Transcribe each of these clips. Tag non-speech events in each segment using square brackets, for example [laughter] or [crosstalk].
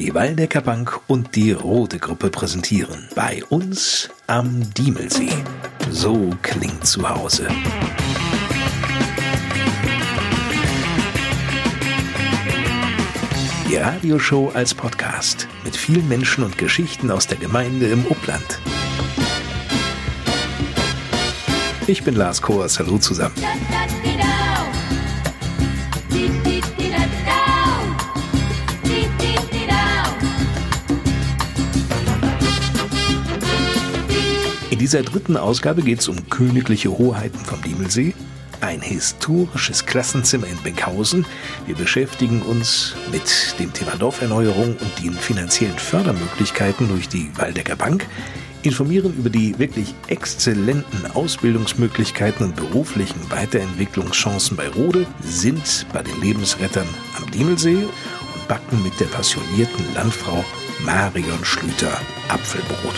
Die Waldecker Bank und die Rote Gruppe präsentieren bei uns am Diemelsee. So klingt zu Hause. Die Radioshow als Podcast mit vielen Menschen und Geschichten aus der Gemeinde im Upland. Ich bin Lars Koers. Hallo zusammen. Dieser dritten Ausgabe geht es um königliche Hoheiten vom Diemelsee, ein historisches Klassenzimmer in Benkhausen. Wir beschäftigen uns mit dem Thema Dorferneuerung und den finanziellen Fördermöglichkeiten durch die Waldecker Bank, informieren über die wirklich exzellenten Ausbildungsmöglichkeiten und beruflichen Weiterentwicklungschancen bei Rode, sind bei den Lebensrettern am Diemelsee und backen mit der passionierten Landfrau Marion Schlüter Apfelbrot.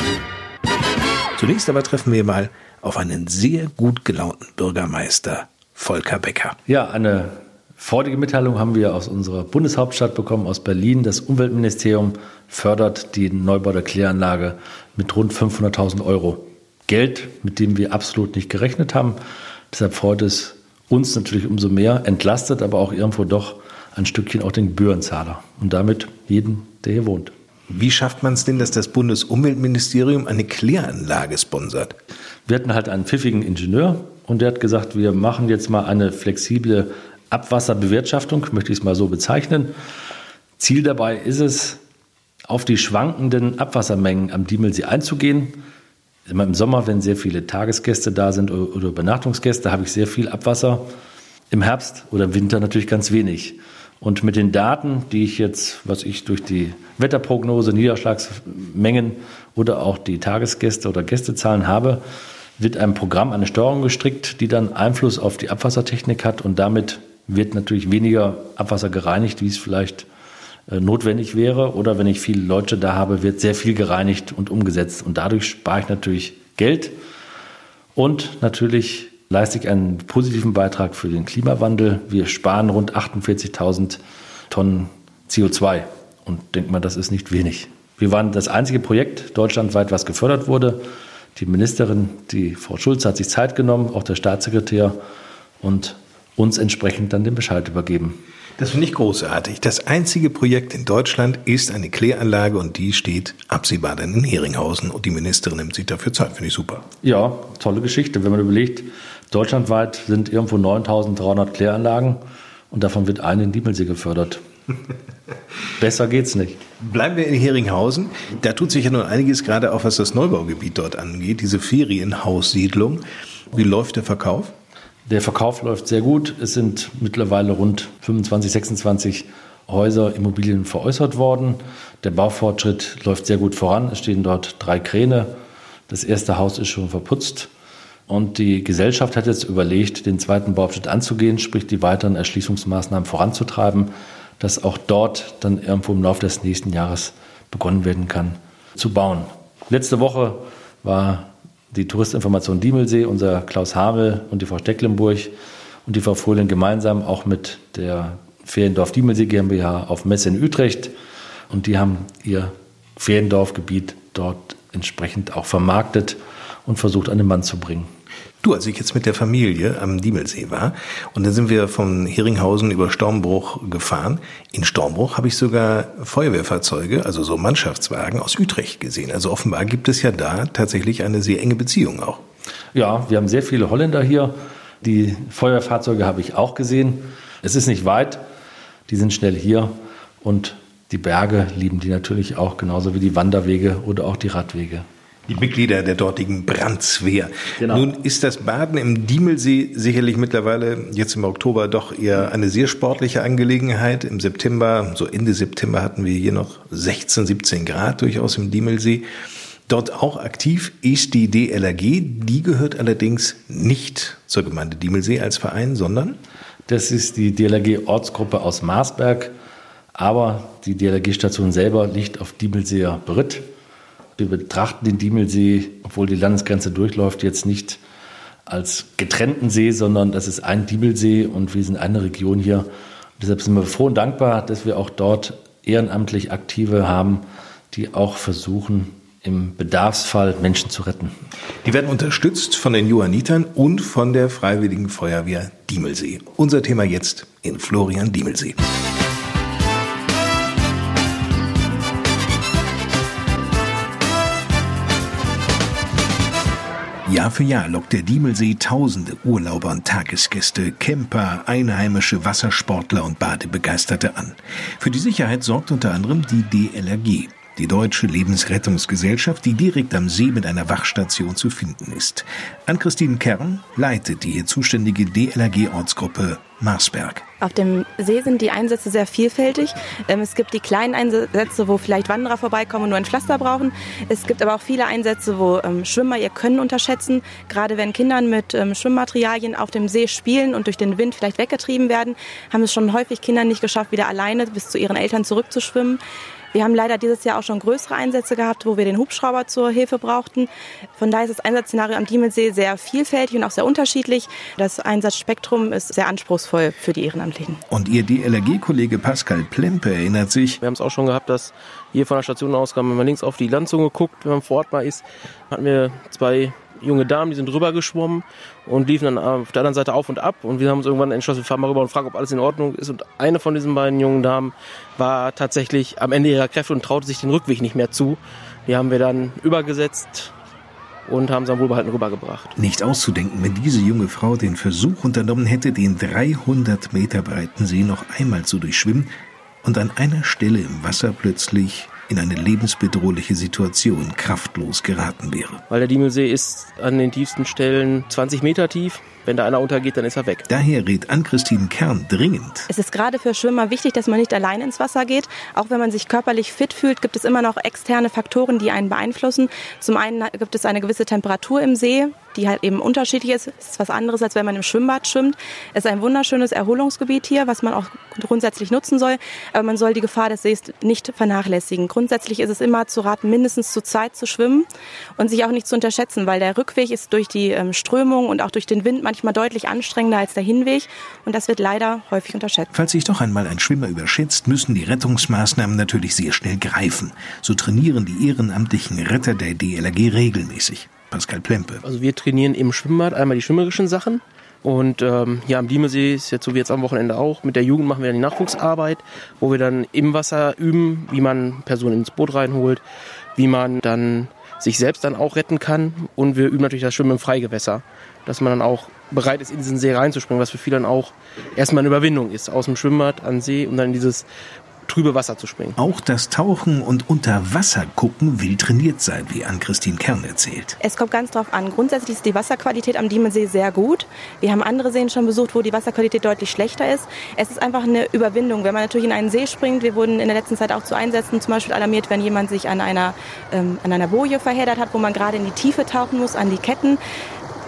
Zunächst aber treffen wir mal auf einen sehr gut gelaunten Bürgermeister, Volker Becker. Ja, eine freudige Mitteilung haben wir aus unserer Bundeshauptstadt bekommen, aus Berlin. Das Umweltministerium fördert die Neubau der Kläranlage mit rund 500.000 Euro. Geld, mit dem wir absolut nicht gerechnet haben. Deshalb freut es uns natürlich umso mehr, entlastet aber auch irgendwo doch ein Stückchen auch den Gebührenzahler und damit jeden, der hier wohnt. Wie schafft man es denn, dass das Bundesumweltministerium eine Kläranlage sponsert? Wir hatten halt einen pfiffigen Ingenieur und der hat gesagt, wir machen jetzt mal eine flexible Abwasserbewirtschaftung, möchte ich es mal so bezeichnen. Ziel dabei ist es, auf die schwankenden Abwassermengen am Diemelsee einzugehen. Immer Im Sommer, wenn sehr viele Tagesgäste da sind oder Übernachtungsgäste, habe ich sehr viel Abwasser. Im Herbst oder im Winter natürlich ganz wenig. Und mit den Daten, die ich jetzt, was ich durch die Wetterprognose, Niederschlagsmengen oder auch die Tagesgäste oder Gästezahlen habe, wird ein Programm, eine Steuerung gestrickt, die dann Einfluss auf die Abwassertechnik hat und damit wird natürlich weniger Abwasser gereinigt, wie es vielleicht äh, notwendig wäre. Oder wenn ich viele Leute da habe, wird sehr viel gereinigt und umgesetzt. Und dadurch spare ich natürlich Geld und natürlich leiste ich einen positiven Beitrag für den Klimawandel. Wir sparen rund 48.000 Tonnen CO2 und denkt mal, das ist nicht wenig. Wir waren das einzige Projekt deutschlandweit, was gefördert wurde. Die Ministerin, die Frau Schulz, hat sich Zeit genommen, auch der Staatssekretär und uns entsprechend dann den Bescheid übergeben. Das finde ich großartig. Das einzige Projekt in Deutschland ist eine Kläranlage und die steht absehbar dann in Heringhausen und die Ministerin nimmt sich dafür Zeit. Finde ich super. Ja, tolle Geschichte. Wenn man überlegt, deutschlandweit sind irgendwo 9300 Kläranlagen und davon wird eine in Diemelsee gefördert. [laughs] Besser geht's nicht. Bleiben wir in Heringhausen. Da tut sich ja nun einiges, gerade auch was das Neubaugebiet dort angeht, diese Ferienhaussiedlung. Wie läuft der Verkauf? Der Verkauf läuft sehr gut. Es sind mittlerweile rund 25, 26 Häuser, Immobilien veräußert worden. Der Baufortschritt läuft sehr gut voran. Es stehen dort drei Kräne. Das erste Haus ist schon verputzt. Und die Gesellschaft hat jetzt überlegt, den zweiten Bauabschnitt anzugehen, sprich die weiteren Erschließungsmaßnahmen voranzutreiben, dass auch dort dann irgendwo im Laufe des nächsten Jahres begonnen werden kann zu bauen. Letzte Woche war die Touristinformation Diemelsee, unser Klaus Havel und die Frau Stecklenburg und die Frau Fröhling gemeinsam auch mit der Feriendorf Diemelsee GmbH auf Messe in Utrecht. Und die haben ihr Feriendorfgebiet dort entsprechend auch vermarktet und versucht an den Mann zu bringen. Du, als ich jetzt mit der Familie am Diemelsee war und dann sind wir von Heringhausen über Stormbruch gefahren. In Stormbruch habe ich sogar Feuerwehrfahrzeuge, also so Mannschaftswagen aus Utrecht gesehen. Also offenbar gibt es ja da tatsächlich eine sehr enge Beziehung auch. Ja, wir haben sehr viele Holländer hier. Die Feuerwehrfahrzeuge habe ich auch gesehen. Es ist nicht weit, die sind schnell hier und die Berge lieben die natürlich auch, genauso wie die Wanderwege oder auch die Radwege die Mitglieder der dortigen Brandswehr. Genau. Nun ist das Baden im Diemelsee sicherlich mittlerweile jetzt im Oktober doch eher eine sehr sportliche Angelegenheit. Im September, so Ende September hatten wir hier noch 16, 17 Grad durchaus im Diemelsee. Dort auch aktiv ist die DLRG. Die gehört allerdings nicht zur Gemeinde Diemelsee als Verein, sondern? Das ist die DLRG Ortsgruppe aus Marsberg. Aber die DLRG-Station selber liegt auf Diemelseer Beritt. Wir betrachten den Diemelsee, obwohl die Landesgrenze durchläuft, jetzt nicht als getrennten See, sondern das ist ein Diemelsee und wir sind eine Region hier. Und deshalb sind wir froh und dankbar, dass wir auch dort ehrenamtlich Aktive haben, die auch versuchen, im Bedarfsfall Menschen zu retten. Die werden unterstützt von den Johannitern und von der Freiwilligen Feuerwehr Diemelsee. Unser Thema jetzt in Florian Diemelsee. Jahr für Jahr lockt der Diemelsee tausende Urlauber und Tagesgäste, Camper, einheimische Wassersportler und Badebegeisterte an. Für die Sicherheit sorgt unter anderem die DLRG, die Deutsche Lebensrettungsgesellschaft, die direkt am See mit einer Wachstation zu finden ist. Ann-Christine Kern leitet die hier zuständige DLRG-Ortsgruppe Marsberg. Auf dem See sind die Einsätze sehr vielfältig. Ähm, es gibt die kleinen Einsätze, wo vielleicht Wanderer vorbeikommen und nur ein Pflaster brauchen. Es gibt aber auch viele Einsätze, wo ähm, Schwimmer ihr Können unterschätzen. Gerade wenn Kindern mit ähm, Schwimmmaterialien auf dem See spielen und durch den Wind vielleicht weggetrieben werden, haben es schon häufig Kinder nicht geschafft, wieder alleine bis zu ihren Eltern zurückzuschwimmen. Wir haben leider dieses Jahr auch schon größere Einsätze gehabt, wo wir den Hubschrauber zur Hilfe brauchten. Von daher ist das Einsatzszenario am Diemelsee sehr vielfältig und auch sehr unterschiedlich. Das Einsatzspektrum ist sehr anspruchsvoll für die Ehrenamtlichen. Und Ihr DLRG-Kollege Pascal Plempe erinnert sich. Wir haben es auch schon gehabt, dass hier von der Station aus, wenn man links auf die Landzunge guckt, wenn man vor Ort mal ist, hatten wir zwei junge Damen, die sind rüber geschwommen und liefen dann auf der anderen Seite auf und ab. Und wir haben uns irgendwann entschlossen, wir fahren mal rüber und fragen, ob alles in Ordnung ist. Und eine von diesen beiden jungen Damen war tatsächlich am Ende ihrer Kräfte und traute sich den Rückweg nicht mehr zu. Die haben wir dann übergesetzt und haben sie am Wohlbehalten rübergebracht. Nicht auszudenken, wenn diese junge Frau den Versuch unternommen hätte, den 300 Meter breiten See noch einmal zu durchschwimmen und an einer Stelle im Wasser plötzlich in eine lebensbedrohliche Situation kraftlos geraten wäre. Weil der Diemelsee ist an den tiefsten Stellen 20 Meter tief. Wenn da einer untergeht, dann ist er weg. Daher rät Ann-Christine Kern dringend. Es ist gerade für Schwimmer wichtig, dass man nicht allein ins Wasser geht. Auch wenn man sich körperlich fit fühlt, gibt es immer noch externe Faktoren, die einen beeinflussen. Zum einen gibt es eine gewisse Temperatur im See, die halt eben unterschiedlich ist. Es ist was anderes, als wenn man im Schwimmbad schwimmt. Es ist ein wunderschönes Erholungsgebiet hier, was man auch grundsätzlich nutzen soll. Aber man soll die Gefahr des Sees nicht vernachlässigen. Grundsätzlich ist es immer zu raten, mindestens zu zweit zu schwimmen und sich auch nicht zu unterschätzen, weil der Rückweg ist durch die ähm, Strömung und auch durch den Wind manchmal deutlich anstrengender als der Hinweg. Und das wird leider häufig unterschätzt. Falls sich doch einmal ein Schwimmer überschätzt, müssen die Rettungsmaßnahmen natürlich sehr schnell greifen. So trainieren die ehrenamtlichen Retter der DLRG regelmäßig. Pascal Plempe. Also wir trainieren im Schwimmbad einmal die schwimmerischen Sachen. Und ähm, ja, am Diemelsee ist jetzt so wie jetzt am Wochenende auch. Mit der Jugend machen wir dann die Nachwuchsarbeit, wo wir dann im Wasser üben, wie man Personen ins Boot reinholt, wie man dann sich selbst dann auch retten kann. Und wir üben natürlich das Schwimmen im Freigewässer, dass man dann auch bereit ist, in diesen See reinzuspringen, was für viele dann auch erstmal eine Überwindung ist, aus dem Schwimmbad an See und dann in dieses trübe Wasser zu springen. Auch das Tauchen und Unterwasser gucken will trainiert sein, wie Ann-Christine Kern erzählt. Es kommt ganz drauf an. Grundsätzlich ist die Wasserqualität am Diemelsee sehr gut. Wir haben andere Seen schon besucht, wo die Wasserqualität deutlich schlechter ist. Es ist einfach eine Überwindung. Wenn man natürlich in einen See springt, wir wurden in der letzten Zeit auch zu Einsätzen zum Beispiel alarmiert, wenn jemand sich an einer, ähm, an einer Boje verheddert hat, wo man gerade in die Tiefe tauchen muss, an die Ketten.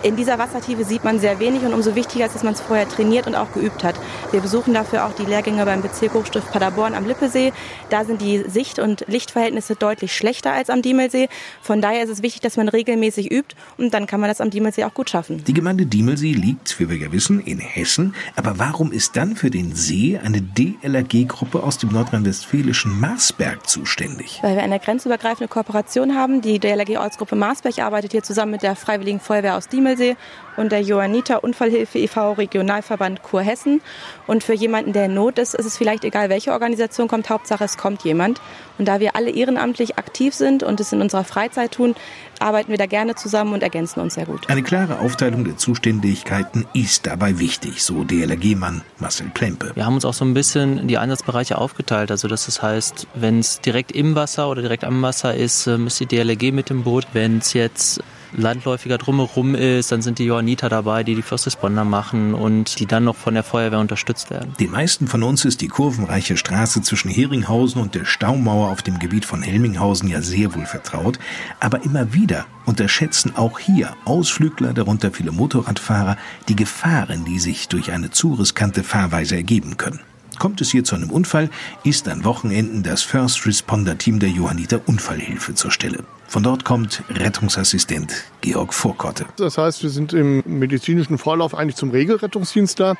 In dieser Wassertiefe sieht man sehr wenig und umso wichtiger ist, dass man es vorher trainiert und auch geübt hat. Wir besuchen dafür auch die Lehrgänge beim Bezirk Hochstift Paderborn am Lippesee. Da sind die Sicht- und Lichtverhältnisse deutlich schlechter als am Diemelsee. Von daher ist es wichtig, dass man regelmäßig übt und dann kann man das am Diemelsee auch gut schaffen. Die Gemeinde Diemelsee liegt, wie wir ja wissen, in Hessen. Aber warum ist dann für den See eine DLRG-Gruppe aus dem nordrhein-westfälischen Marsberg zuständig? Weil wir eine grenzübergreifende Kooperation haben. Die DLRG-Ortsgruppe Marsberg arbeitet hier zusammen mit der Freiwilligen Feuerwehr aus Diemelsee Chiemsee und der Johanniter Unfallhilfe e.V. Regionalverband Kurhessen. Und für jemanden, der in Not ist, ist es vielleicht egal, welche Organisation kommt. Hauptsache, es kommt jemand. Und da wir alle ehrenamtlich aktiv sind und es in unserer Freizeit tun, arbeiten wir da gerne zusammen und ergänzen uns sehr gut. Eine klare Aufteilung der Zuständigkeiten ist dabei wichtig, so DLRG-Mann Marcel Plempe. Wir haben uns auch so ein bisschen die Einsatzbereiche aufgeteilt. Also das heißt, wenn es direkt im Wasser oder direkt am Wasser ist, äh, ist die DLRG mit dem Boot. Wenn es jetzt landläufiger drumherum ist, dann sind die Johanniter dabei, die die First Responder machen und die dann noch von der Feuerwehr unterstützt werden. Den meisten von uns ist die kurvenreiche Straße zwischen Heringhausen und der Staumauer auf dem Gebiet von Helminghausen ja sehr wohl vertraut, aber immer wieder unterschätzen auch hier Ausflügler, darunter viele Motorradfahrer, die Gefahren, die sich durch eine zu riskante Fahrweise ergeben können. Kommt es hier zu einem Unfall, ist an Wochenenden das First Responder Team der Johanniter Unfallhilfe zur Stelle. Von dort kommt Rettungsassistent Georg Vorkotte. Das heißt, wir sind im medizinischen Vorlauf eigentlich zum Regelrettungsdienst da.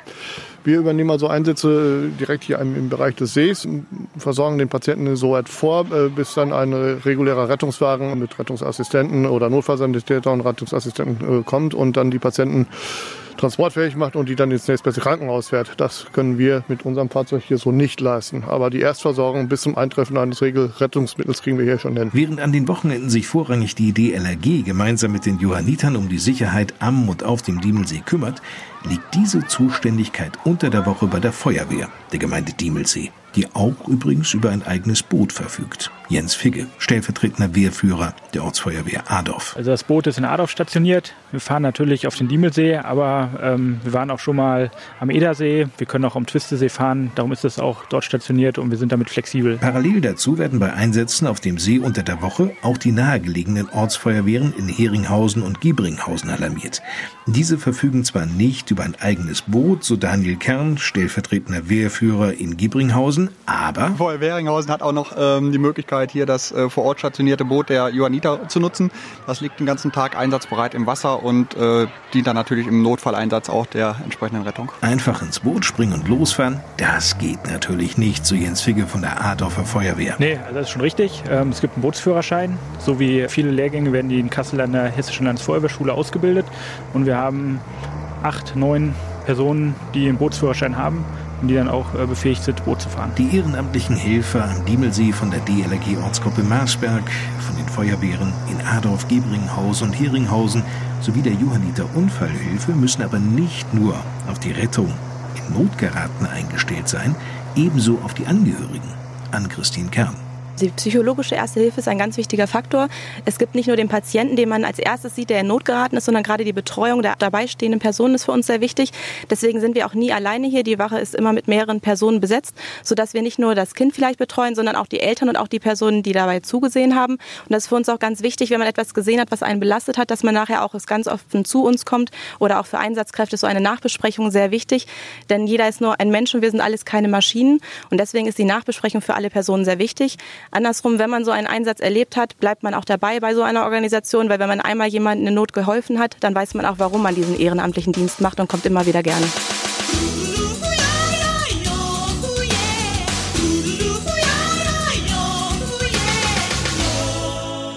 Wir übernehmen also Einsätze äh, direkt hier im Bereich des Sees, versorgen den Patienten so weit vor, äh, bis dann ein regulärer Rettungswagen mit Rettungsassistenten oder Notfallsanitäter und Rettungsassistenten äh, kommt und dann die Patienten transportfähig macht und die dann ins nächstbeste Krankenhaus fährt. Das können wir mit unserem Fahrzeug hier so nicht leisten. Aber die Erstversorgung bis zum Eintreffen eines Regelrettungsmittels kriegen wir hier schon hin. Während an den Wochenenden sich vorrangig die DLRG gemeinsam mit den Johannitern um die Sicherheit am und auf dem Diemelsee kümmert, liegt diese Zuständigkeit unter der Woche bei der Feuerwehr der Gemeinde Diemelsee die auch übrigens über ein eigenes Boot verfügt. Jens Figge, stellvertretender Wehrführer der Ortsfeuerwehr Adorf. Also das Boot ist in Adorf stationiert. Wir fahren natürlich auf den Diemelsee, aber ähm, wir waren auch schon mal am Edersee. Wir können auch am Twistesee fahren. Darum ist es auch dort stationiert und wir sind damit flexibel. Parallel dazu werden bei Einsätzen auf dem See unter der Woche auch die nahegelegenen Ortsfeuerwehren in Heringhausen und Giebringhausen alarmiert. Diese verfügen zwar nicht über ein eigenes Boot, so Daniel Kern, stellvertretender Wehrführer in Giebringhausen, aber Feuerwehr Weringhausen hat auch noch ähm, die Möglichkeit, hier das äh, vor Ort stationierte Boot der Johanniter zu nutzen. Das liegt den ganzen Tag einsatzbereit im Wasser und äh, dient dann natürlich im Notfalleinsatz auch der entsprechenden Rettung. Einfach ins Boot springen und losfahren, das geht natürlich nicht, so Jens Figge von der Adorfer Feuerwehr. Nee, also das ist schon richtig. Ähm, es gibt einen Bootsführerschein. So wie viele Lehrgänge werden die in Kassel an der Hessischen Landesfeuerwehrschule ausgebildet. Und wir haben acht, neun Personen, die einen Bootsführerschein haben und die dann auch äh, befähigt sind, Boot zu fahren. Die ehrenamtlichen Helfer am Diemelsee von der DLRG Ortsgruppe Marsberg, von den Feuerwehren in Adorf, Gebringhausen und Heringhausen sowie der Johanniter Unfallhilfe müssen aber nicht nur auf die Rettung in Notgeraten eingestellt sein, ebenso auf die Angehörigen. An Christine Kern. Die psychologische Erste Hilfe ist ein ganz wichtiger Faktor. Es gibt nicht nur den Patienten, den man als erstes sieht, der in Not geraten ist, sondern gerade die Betreuung der dabei stehenden Personen ist für uns sehr wichtig. Deswegen sind wir auch nie alleine hier. Die Wache ist immer mit mehreren Personen besetzt, sodass wir nicht nur das Kind vielleicht betreuen, sondern auch die Eltern und auch die Personen, die dabei zugesehen haben. Und das ist für uns auch ganz wichtig, wenn man etwas gesehen hat, was einen belastet hat, dass man nachher auch ganz offen zu uns kommt oder auch für Einsatzkräfte so eine Nachbesprechung sehr wichtig. Denn jeder ist nur ein Mensch und wir sind alles keine Maschinen. Und deswegen ist die Nachbesprechung für alle Personen sehr wichtig. Andersrum, wenn man so einen Einsatz erlebt hat, bleibt man auch dabei bei so einer Organisation, weil wenn man einmal jemandem in Not geholfen hat, dann weiß man auch, warum man diesen ehrenamtlichen Dienst macht und kommt immer wieder gerne.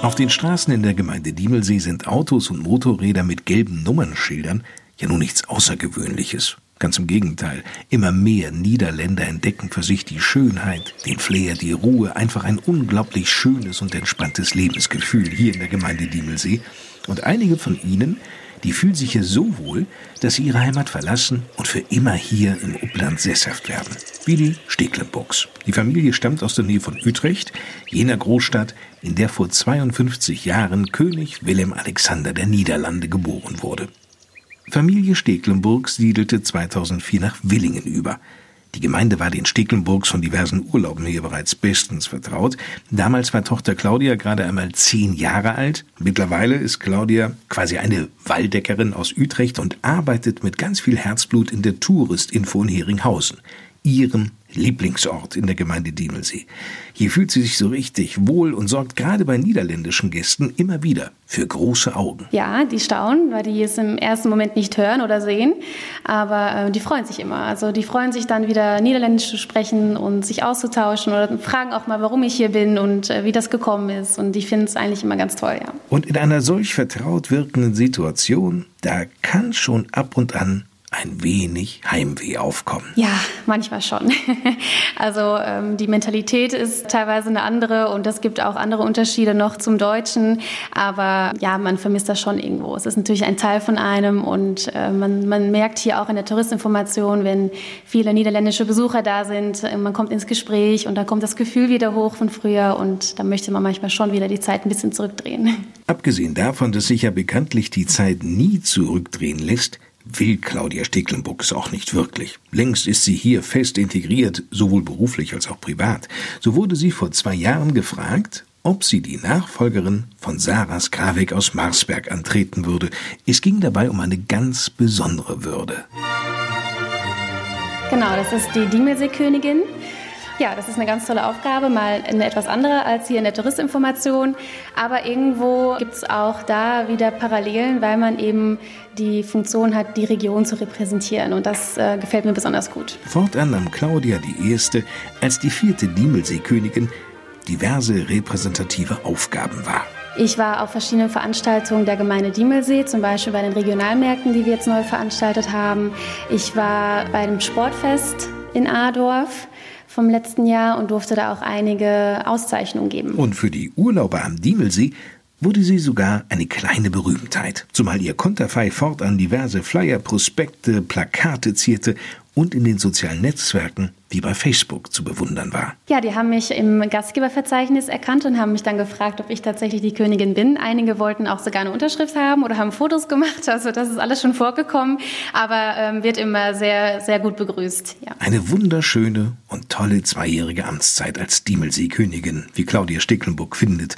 Auf den Straßen in der Gemeinde Diemelsee sind Autos und Motorräder mit gelben Nummernschildern ja nun nichts Außergewöhnliches. Ganz im Gegenteil, immer mehr Niederländer entdecken für sich die Schönheit, den Flair, die Ruhe, einfach ein unglaublich schönes und entspanntes Lebensgefühl hier in der Gemeinde Diemelsee. Und einige von ihnen, die fühlen sich hier so wohl, dass sie ihre Heimat verlassen und für immer hier im Upland sesshaft werden. Wie die Steglenburgs. Die Familie stammt aus der Nähe von Utrecht, jener Großstadt, in der vor 52 Jahren König Willem Alexander der Niederlande geboren wurde. Familie Stecklenburg siedelte 2004 nach Willingen über. Die Gemeinde war den Stecklenburgs von diversen Urlauben her bereits bestens vertraut. Damals war Tochter Claudia gerade einmal zehn Jahre alt. Mittlerweile ist Claudia quasi eine Walddeckerin aus Utrecht und arbeitet mit ganz viel Herzblut in der Touristinfo in Heringhausen, ihrem Lieblingsort in der Gemeinde Diemelsee. Hier fühlt sie sich so richtig wohl und sorgt gerade bei niederländischen Gästen immer wieder für große Augen. Ja, die staunen, weil die es im ersten Moment nicht hören oder sehen, aber äh, die freuen sich immer. Also die freuen sich dann wieder Niederländisch zu sprechen und sich auszutauschen oder fragen auch mal, warum ich hier bin und äh, wie das gekommen ist und die finden es eigentlich immer ganz toll, ja. Und in einer solch vertraut wirkenden Situation, da kann schon ab und an ein wenig Heimweh aufkommen. Ja, manchmal schon. [laughs] Also ähm, die Mentalität ist teilweise eine andere und es gibt auch andere Unterschiede noch zum Deutschen. Aber ja, man vermisst das schon irgendwo. Es ist natürlich ein Teil von einem und äh, man, man merkt hier auch in der Touristinformation, wenn viele niederländische Besucher da sind, äh, man kommt ins Gespräch und da kommt das Gefühl wieder hoch von früher und da möchte man manchmal schon wieder die Zeit ein bisschen zurückdrehen. Abgesehen davon, dass sich ja bekanntlich die Zeit nie zurückdrehen lässt, will Claudia Stecklenburg es auch nicht wirklich. Längst ist sie hier fest integriert, sowohl beruflich als auch privat. So wurde sie vor zwei Jahren gefragt, ob sie die Nachfolgerin von Sarah Skravek aus Marsberg antreten würde. Es ging dabei um eine ganz besondere Würde. Genau, das ist die Diemelseekönigin. Ja, das ist eine ganz tolle Aufgabe, mal eine etwas andere als hier in der Touristinformation. Aber irgendwo gibt es auch da wieder Parallelen, weil man eben die Funktion hat, die Region zu repräsentieren. Und das äh, gefällt mir besonders gut. Fortan nahm Claudia die erste als die vierte Diemelseekönigin diverse repräsentative Aufgaben wahr. Ich war auf verschiedenen Veranstaltungen der Gemeinde Diemelsee, zum Beispiel bei den Regionalmärkten, die wir jetzt neu veranstaltet haben. Ich war bei dem Sportfest in Adorf vom letzten Jahr und durfte da auch einige Auszeichnungen geben. Und für die Urlauber am Diemelsee wurde sie sogar eine kleine Berühmtheit, zumal ihr Konterfei fortan diverse Flyer, Prospekte, Plakate zierte und in den sozialen Netzwerken wie bei Facebook zu bewundern war. Ja, die haben mich im Gastgeberverzeichnis erkannt und haben mich dann gefragt, ob ich tatsächlich die Königin bin. Einige wollten auch sogar eine Unterschrift haben oder haben Fotos gemacht. [laughs] Also das ist alles schon vorgekommen, aber ähm, wird immer sehr, sehr gut begrüßt. Ja. Eine wunderschöne und tolle zweijährige Amtszeit als Diemelsee-Königin, wie Claudia Stecklenburg findet,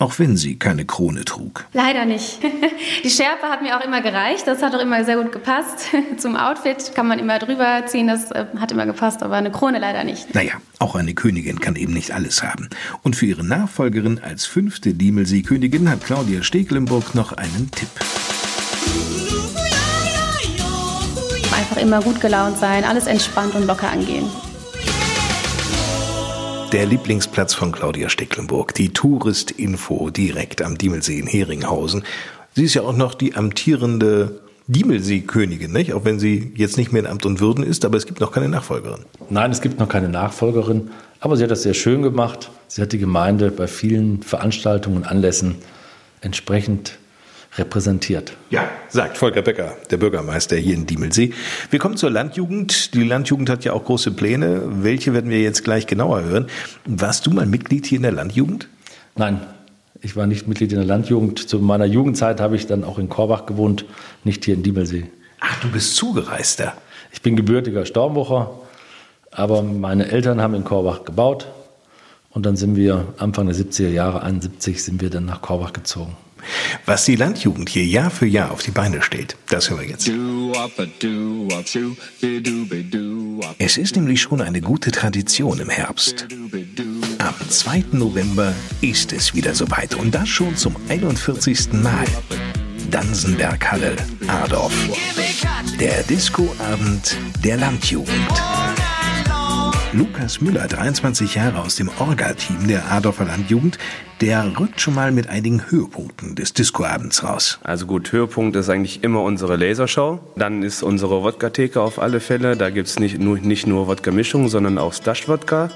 auch wenn sie keine Krone trug. Leider nicht. [laughs] Die Schärpe hat mir auch immer gereicht. Das hat auch immer sehr gut gepasst. [laughs] Zum Outfit kann man immer drüber ziehen. Das äh, hat immer gepasst, aber eine Krone leider nicht. Naja, auch eine Königin kann eben nicht alles haben. Und für ihre Nachfolgerin als fünfte Diemelsee-Königin hat Claudia Stekelenburg noch einen Tipp. Einfach immer gut gelaunt sein, alles entspannt und locker angehen. Der Lieblingsplatz von Claudia Stecklenburg, die Touristinfo direkt am Diemelsee in Heringhausen. Sie ist ja auch noch die amtierende Diemelsee-Königin, nicht? Auch wenn sie jetzt nicht mehr in Amt und Würden ist, aber es gibt noch keine Nachfolgerin. Nein, es gibt noch keine Nachfolgerin, aber sie hat das sehr schön gemacht. Sie hat die Gemeinde bei vielen Veranstaltungen und Anlässen entsprechend repräsentiert. Ja, sagt Volker Becker, der Bürgermeister hier in Diemelsee. Wir kommen zur Landjugend. Die Landjugend hat ja auch große Pläne. Welche werden wir jetzt gleich genauer hören? Warst du mal Mitglied hier in der Landjugend? Nein, ich war nicht Mitglied in der Landjugend. Zu meiner Jugendzeit habe ich dann auch in Korbach gewohnt, nicht hier in Diemelsee. Ach, du bist Zugereister. Ich bin gebürtiger Stormbucher, aber meine Eltern haben in Korbach gebaut und dann sind wir Anfang der 70er Jahre, 71, sind wir dann nach Korbach gezogen. Was die Landjugend hier Jahr für Jahr auf die Beine stellt, das hören wir jetzt. Es ist nämlich schon eine gute Tradition im Herbst. Am 2. November ist es wieder soweit und das schon zum 41. Mal. Dansenberghalle, Adorf. Der Discoabend der Landjugend. Lukas Müller, 23 Jahre aus dem Orga-Team der Adorfer Landjugend, der rückt schon mal mit einigen Höhepunkten des Discoabends raus. Also gut, Höhepunkt ist eigentlich immer unsere Lasershow. Dann ist unsere Wodka-Theke auf alle Fälle. Da gibt es nicht nur, nicht nur Wodka-Mischung, sondern auch Stash-Wodka.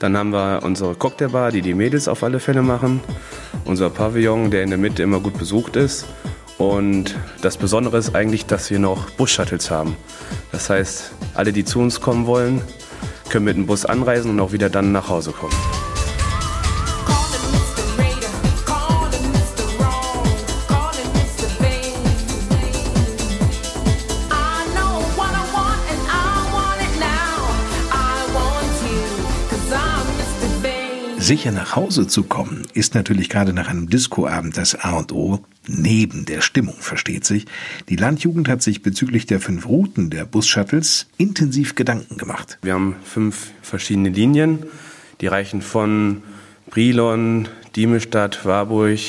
Dann haben wir unsere Cocktailbar, die die Mädels auf alle Fälle machen. Unser Pavillon, der in der Mitte immer gut besucht ist. Und das Besondere ist eigentlich, dass wir noch Bus-Shuttles haben. Das heißt, alle, die zu uns kommen wollen, können mit dem Bus anreisen und auch wieder dann nach Hause kommen. Sicher nach Hause zu kommen, ist natürlich gerade nach einem Discoabend das A und O, neben der Stimmung, versteht sich. Die Landjugend hat sich bezüglich der fünf Routen der Bus-Shuttles intensiv Gedanken gemacht. Wir haben fünf verschiedene Linien, die reichen von Brilon, Diemestadt, Warburg,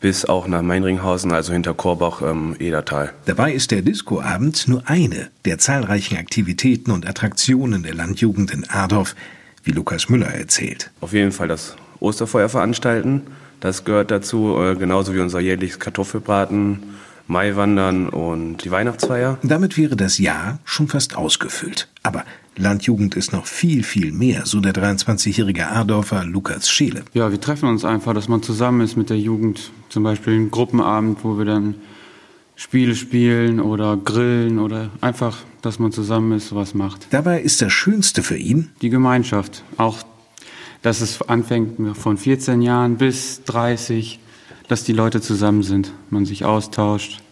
bis auch nach Meinringhausen, also hinter Korbach, ähm, Edertal. Dabei ist der Discoabend nur eine der zahlreichen Aktivitäten und Attraktionen der Landjugend in Adorf, wie Lukas Müller erzählt. Auf jeden Fall das Osterfeuer veranstalten. Das gehört dazu, äh, genauso wie unser jährliches Kartoffelbraten, Maiwandern und die Weihnachtsfeier. Damit wäre das Jahr schon fast ausgefüllt. Aber Landjugend ist noch viel, viel mehr, so der 23-jährige Adorfer Lukas Scheele. Ja, wir treffen uns einfach, dass man zusammen ist mit der Jugend. Zum Beispiel einen Gruppenabend, wo wir dann Spiele spielen oder grillen oder einfach, dass man zusammen ist, was macht. Dabei ist das Schönste für ihn die Gemeinschaft. Auch, dass es anfängt von 14 Jahren bis 30, dass die Leute zusammen sind, man sich austauscht,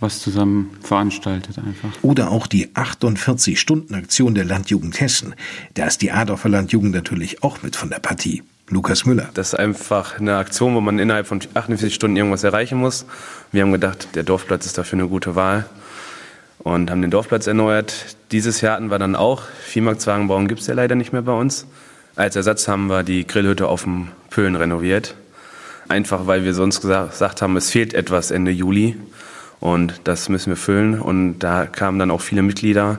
was zusammen veranstaltet einfach. Oder auch die 48-Stunden-Aktion der Landjugend Hessen. Da ist die Adorfer Landjugend natürlich auch mit von der Partie. Lukas Müller. Das ist einfach eine Aktion, wo man innerhalb von 48 Stunden irgendwas erreichen muss. Wir haben gedacht, der Dorfplatz ist dafür eine gute Wahl. und haben den Dorfplatz erneuert. Dieses Jahr hatten wir dann auch, Viehmarktwagenbauen gibt es ja leider nicht mehr bei uns. Als Ersatz haben wir die Grillhütte auf dem Pöhlen renoviert. Einfach weil wir sonst gesagt haben, es fehlt etwas Ende Juli und das müssen wir füllen. Und da kamen dann auch viele Mitglieder.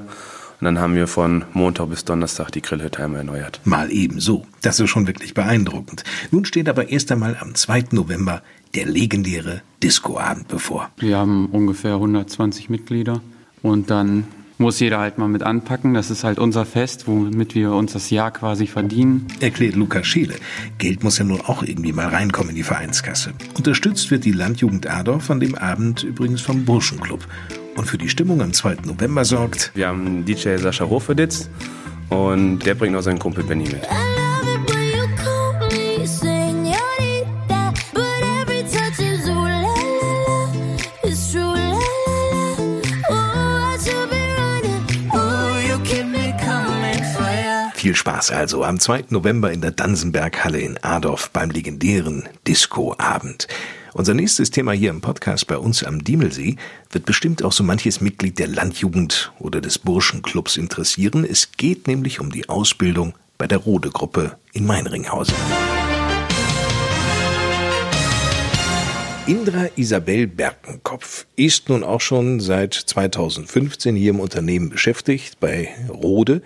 Und dann haben wir von Montag bis Donnerstag die Grillhütte einmal erneuert. Mal ebenso. Das ist schon wirklich beeindruckend. Nun steht aber erst einmal am 2. November der legendäre Discoabend bevor. Wir haben ungefähr 120 Mitglieder und dann muss jeder halt mal mit anpacken. Das ist halt unser Fest, womit wir uns das Jahr quasi verdienen. Erklärt Lukas Schiele. Geld muss ja nun auch irgendwie mal reinkommen in die Vereinskasse. Unterstützt wird die Landjugend Adorf an dem Abend übrigens vom Burschenclub. Und für die Stimmung am 2. November sorgt... Wir haben DJ Sascha Hofeditz und der bringt auch seinen Kumpel Benny mit. Viel Spaß also am 2. November in der Dansenberghalle in Adorf beim legendären Disco-Abend. Unser nächstes Thema hier im Podcast bei uns am Diemelsee wird bestimmt auch so manches Mitglied der Landjugend oder des Burschenclubs interessieren. Es geht nämlich um die Ausbildung bei der Rode-Gruppe in Meinringhausen. Indra Isabel Berkenkopf ist nun auch schon seit 2015 hier im Unternehmen beschäftigt bei Rode.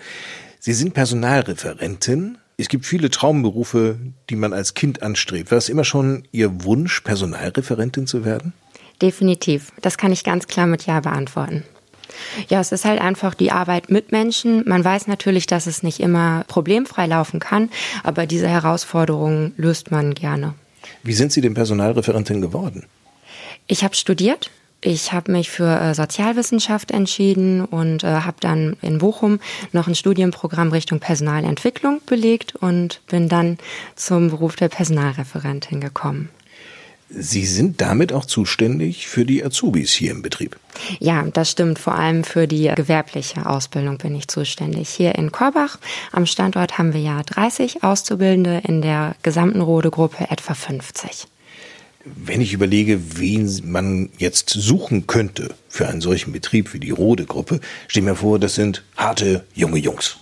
Sie sind Personalreferentin. Es gibt viele Traumberufe, die man als Kind anstrebt. War es immer schon Ihr Wunsch, Personalreferentin zu werden? Definitiv. Das kann ich ganz klar mit Ja beantworten. Ja, es ist halt einfach die Arbeit mit Menschen. Man weiß natürlich, dass es nicht immer problemfrei laufen kann, aber diese Herausforderungen löst man gerne. Wie sind Sie denn Personalreferentin geworden? Ich habe studiert ich habe mich für äh, Sozialwissenschaft entschieden und äh, habe dann in Bochum noch ein Studienprogramm Richtung Personalentwicklung belegt und bin dann zum Beruf der Personalreferentin gekommen. Sie sind damit auch zuständig für die Azubis hier im Betrieb. Ja, das stimmt. Vor allem für die gewerbliche Ausbildung bin ich zuständig. Hier in Korbach am Standort haben wir ja 30 Auszubildende, in der gesamten Rode-Gruppe etwa 50. Wenn ich überlege, wen man jetzt suchen könnte für einen solchen Betrieb wie die Rode-Gruppe, stell mir vor, das sind harte junge Jungs.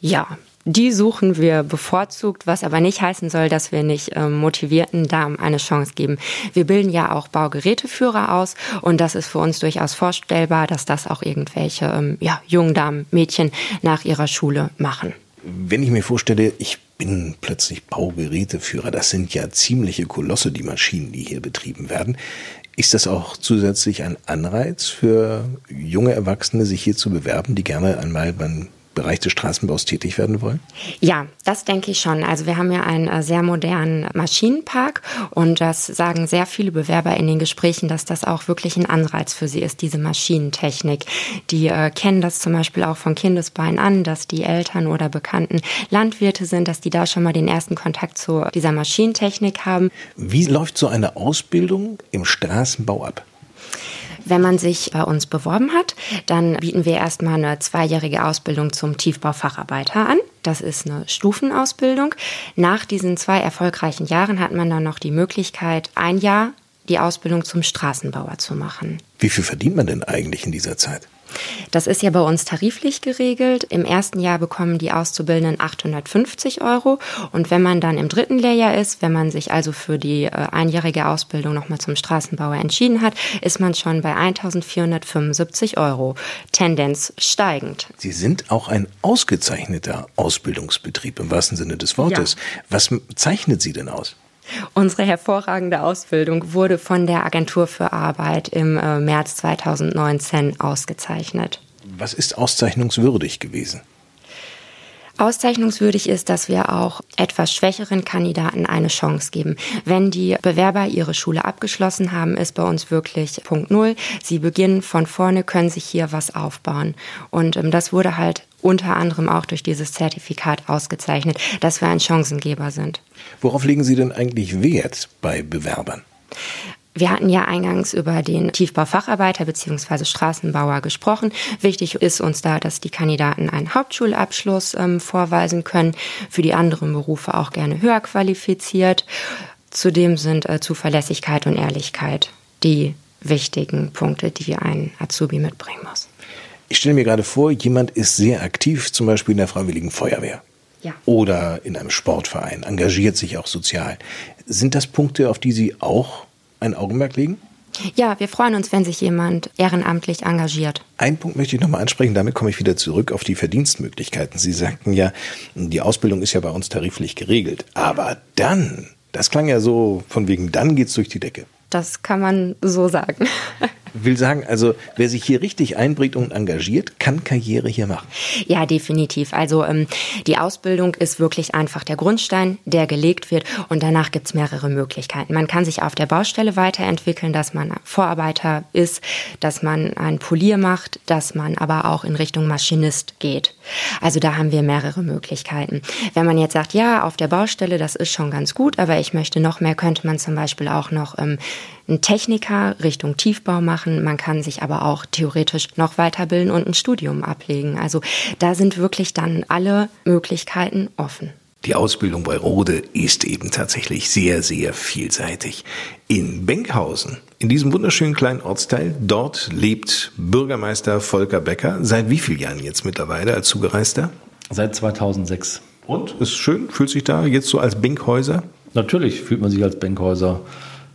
Ja, die suchen wir bevorzugt, was aber nicht heißen soll, dass wir nicht äh, motivierten Damen eine Chance geben. Wir bilden ja auch Baugeräteführer aus und das ist für uns durchaus vorstellbar, dass das auch irgendwelche ähm, ja, jungen Damen, Mädchen nach ihrer Schule machen. Wenn ich mir vorstelle, ich bin plötzlich Baugeräteführer, das sind ja ziemliche Kolosse, die Maschinen, die hier betrieben werden. Ist das auch zusätzlich ein Anreiz für junge Erwachsene, sich hier zu bewerben, die gerne einmal beim Bereich des Straßenbaus tätig werden wollen? Ja, das denke ich schon. Also wir haben ja einen äh, sehr modernen Maschinenpark und das sagen sehr viele Bewerber in den Gesprächen, dass das auch wirklich ein Anreiz für sie ist, diese Maschinentechnik. Die äh, kennen das zum Beispiel auch von Kindesbeinen an, dass die Eltern oder Bekannten Landwirte sind, dass die da schon mal den ersten Kontakt zu dieser Maschinentechnik haben. Wie läuft so eine Ausbildung im Straßenbau ab? Wenn man sich bei uns beworben hat, dann bieten wir erstmal eine zweijährige Ausbildung zum Tiefbaufacharbeiter an. Das ist eine Stufenausbildung. Nach diesen zwei erfolgreichen Jahren hat man dann noch die Möglichkeit, ein Jahr die Ausbildung zum Straßenbauer zu machen. Wie viel verdient man denn eigentlich in dieser Zeit? Das ist ja bei uns tariflich geregelt. Im ersten Jahr bekommen die Auszubildenden 850 Euro. Und wenn man dann im dritten Lehrjahr ist, wenn man sich also für die äh, einjährige Ausbildung nochmal zum Straßenbauer entschieden hat, ist man schon bei 1475 Euro. Tendenz steigend. Sie sind auch ein ausgezeichneter Ausbildungsbetrieb im wahrsten Sinne des Wortes. Ja. Was zeichnet Sie denn aus? Unsere hervorragende Ausbildung wurde von der Agentur für Arbeit im äh, März 2019 ausgezeichnet. Was ist auszeichnungswürdig gewesen? Auszeichnungswürdig ist, dass wir auch etwas schwächeren Kandidaten eine Chance geben. Wenn die Bewerber ihre Schule abgeschlossen haben, ist bei uns wirklich Punkt Null. Sie beginnen von vorne, können sich hier was aufbauen. Und ähm, das wurde halt unter anderem auch durch dieses Zertifikat ausgezeichnet, dass wir ein Chancengeber sind. Worauf legen Sie denn eigentlich Wert bei Bewerbern? Wir hatten ja eingangs über den Tiefbaufacharbeiter bzw. Straßenbauer gesprochen. Wichtig ist uns da, dass die Kandidaten einen Hauptschulabschluss ähm, vorweisen können, für die anderen Berufe auch gerne höher qualifiziert. Zudem sind äh, Zuverlässigkeit und Ehrlichkeit die wichtigen Punkte, die ein Azubi mitbringen muss. Ich stelle mir gerade vor, jemand ist sehr aktiv, zum Beispiel in der Freiwilligen Feuerwehr. Ja. Oder in einem Sportverein, engagiert sich auch sozial. Sind das Punkte, auf die Sie auch ein Augenmerk legen? Ja, wir freuen uns, wenn sich jemand ehrenamtlich engagiert. Einen Punkt möchte ich nochmal ansprechen, damit komme ich wieder zurück auf die Verdienstmöglichkeiten. Sie sagten ja, die Ausbildung ist ja bei uns tariflich geregelt. Aber dann, das klang ja so von wegen, dann geht's durch die Decke. Das kann man so sagen. [laughs] will sagen, also wer sich hier richtig einbringt und engagiert, kann Karriere hier machen. Ja, definitiv. Also ähm, die Ausbildung ist wirklich einfach der Grundstein, der gelegt wird und danach gibt's mehrere Möglichkeiten. Man kann sich auf der Baustelle weiterentwickeln, dass man Vorarbeiter ist, dass man ein Polier macht, dass man aber auch in Richtung Maschinist geht. Also da haben wir mehrere Möglichkeiten. Wenn man jetzt sagt, ja, auf der Baustelle, das ist schon ganz gut, aber ich möchte noch mehr, könnte man zum Beispiel auch noch ähm, einen Techniker Richtung Tiefbau machen. Man kann sich aber auch theoretisch noch weiterbilden und ein Studium ablegen. Also da sind wirklich dann alle Möglichkeiten offen. Die Ausbildung bei Rode ist eben tatsächlich sehr, sehr vielseitig. In Benkhausen, in diesem wunderschönen kleinen Ortsteil, dort lebt Bürgermeister Volker Becker. Seit wie vielen Jahren jetzt mittlerweile als Zugereister? Seit 2006. Und? Ist schön? Fühlt sich da jetzt so als Benkhäuser? Natürlich fühlt man sich als Benkhäuser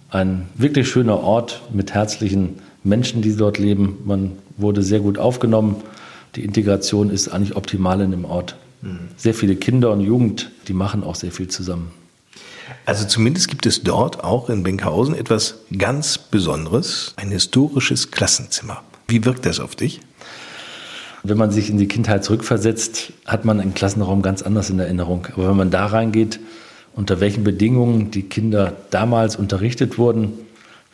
ein wirklich schöner Ort mit herzlichen Menschen, die dort leben. Man wurde sehr gut aufgenommen. Die Integration ist eigentlich optimal in dem Ort. Mhm. Sehr viele Kinder und Jugend, die machen auch sehr viel zusammen. Also zumindest gibt es dort auch in Benkhausen etwas ganz Besonderes, ein historisches Klassenzimmer. Wie wirkt das auf dich? Wenn man sich in die Kindheit zurückversetzt, hat man einen Klassenraum ganz anders in Erinnerung. Aber wenn man da reingeht, unter welchen Bedingungen die Kinder damals unterrichtet wurden,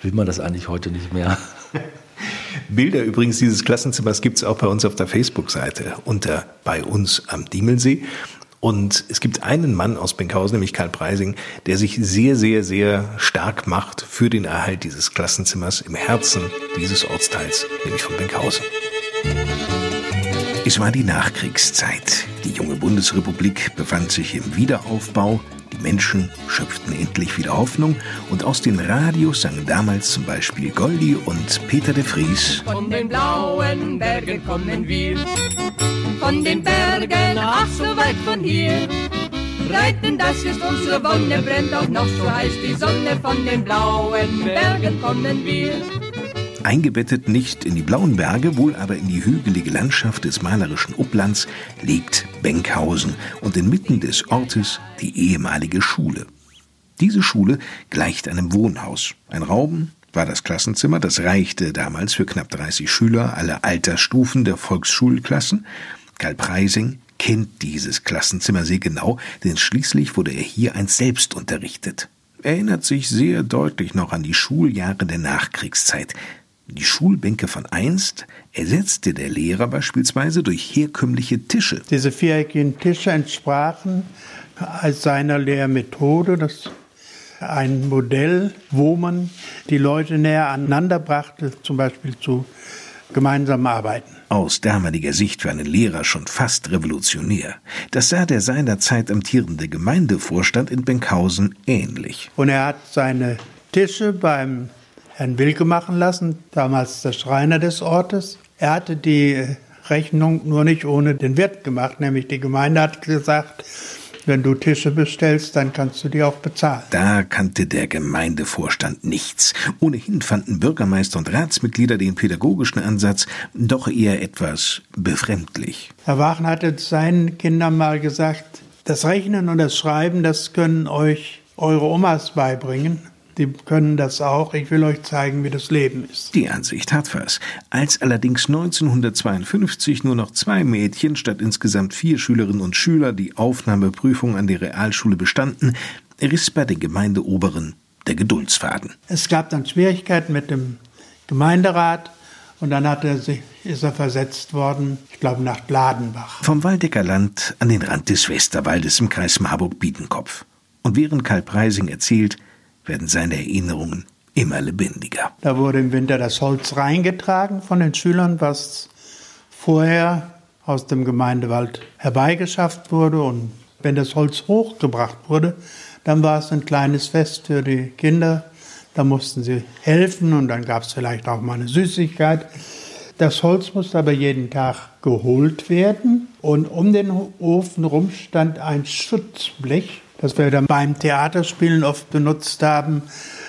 will man das eigentlich heute nicht mehr. [laughs] Bilder übrigens dieses Klassenzimmers gibt es auch bei uns auf der Facebook-Seite unter bei uns am Diemelsee. Und es gibt einen Mann aus Benkhausen, nämlich Karl Preising, der sich sehr, sehr, sehr stark macht für den Erhalt dieses Klassenzimmers im Herzen dieses Ortsteils, nämlich von Benkhausen. Es war die Nachkriegszeit. Die junge Bundesrepublik befand sich im Wiederaufbau. Die Menschen schöpften endlich wieder Hoffnung und aus den Radios sangen damals zum Beispiel Goldi und Peter de Vries. Von den blauen Bergen kommen wir, von den Bergen ach so weit von hier. Reiten, das ist unsere Wonne, brennt auch noch so heiß die Sonne, von den blauen Bergen kommen wir. Eingebettet nicht in die blauen Berge, wohl aber in die hügelige Landschaft des malerischen Upplands, liegt Benkhausen und inmitten des Ortes die ehemalige Schule. Diese Schule gleicht einem Wohnhaus. Ein Raum war das Klassenzimmer, das reichte damals für knapp 30 Schüler aller Altersstufen der Volksschulklassen. Karl Preising kennt dieses Klassenzimmer sehr genau, denn schließlich wurde er hier einst selbst unterrichtet. Er erinnert sich sehr deutlich noch an die Schuljahre der Nachkriegszeit. Die Schulbänke von einst ersetzte der Lehrer beispielsweise durch herkömmliche Tische. Diese viereckigen Tische entsprachen seiner Lehrmethode, das ein Modell, wo man die Leute näher aneinander brachte, zum Beispiel zu gemeinsamen Arbeiten. Aus damaliger Sicht für einen Lehrer schon fast revolutionär. Das sah der seinerzeit amtierende Gemeindevorstand in Benkhausen ähnlich. Und er hat seine Tische beim Herrn Wilke machen lassen, damals der Schreiner des Ortes. Er hatte die Rechnung nur nicht ohne den Wirt gemacht, nämlich die Gemeinde hat gesagt, wenn du Tische bestellst, dann kannst du die auch bezahlen. Da kannte der Gemeindevorstand nichts. Ohnehin fanden Bürgermeister und Ratsmitglieder den pädagogischen Ansatz doch eher etwas befremdlich. Herr Wachen hatte seinen Kindern mal gesagt, das Rechnen und das Schreiben, das können euch eure Omas beibringen. Die können das auch. Ich will euch zeigen, wie das Leben ist. Die Ansicht hat was. Als allerdings 1952 nur noch zwei Mädchen statt insgesamt vier Schülerinnen und Schüler die Aufnahmeprüfung an die Realschule bestanden, riss bei den Gemeindeoberen der Geduldsfaden. Es gab dann Schwierigkeiten mit dem Gemeinderat und dann hat er sich, ist er versetzt worden, ich glaube, nach Gladenbach. Vom Waldecker Land an den Rand des Westerwaldes im Kreis Marburg-Biedenkopf. Und während Karl Preising erzählt, werden seine Erinnerungen immer lebendiger. Da wurde im Winter das Holz reingetragen von den Schülern, was vorher aus dem Gemeindewald herbeigeschafft wurde. Und wenn das Holz hochgebracht wurde, dann war es ein kleines Fest für die Kinder. Da mussten sie helfen und dann gab es vielleicht auch mal eine Süßigkeit. Das Holz musste aber jeden Tag geholt werden und um den Ofen rum stand ein Schutzblech, das wir dann beim Theaterspielen oft benutzt haben,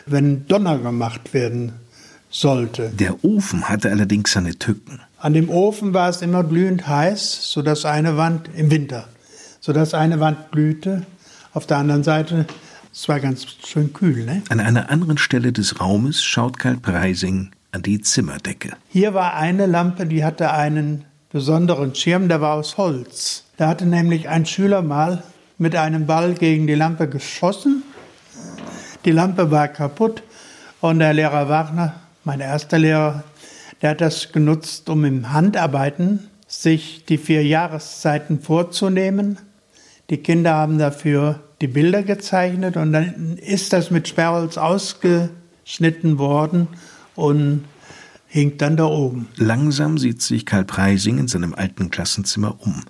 wenn Donner gemacht werden sollte. Der Ofen hatte allerdings seine Tücken. An dem Ofen war es immer glühend heiß, sodass eine Wand im Winter, sodass eine Wand glühte. Auf der anderen Seite es war ganz schön kühl, ne? An einer anderen Stelle des Raumes schaut Karl Preising an die Zimmerdecke. Hier war eine Lampe, die hatte einen besonderen Schirm, der war aus Holz. Da hatte nämlich ein Schüler mal mit einem Ball gegen die Lampe geschossen. Die Lampe war kaputt und der Lehrer Wagner, mein erster Lehrer, der hat das genutzt, um im Handarbeiten sich die vier Jahreszeiten vorzunehmen. Die Kinder haben dafür die Bilder gezeichnet und dann ist das mit Sperrholz ausgeschnitten worden und hing dann da oben. Langsam sieht sich Karl Preising in seinem alten Klassenzimmer um.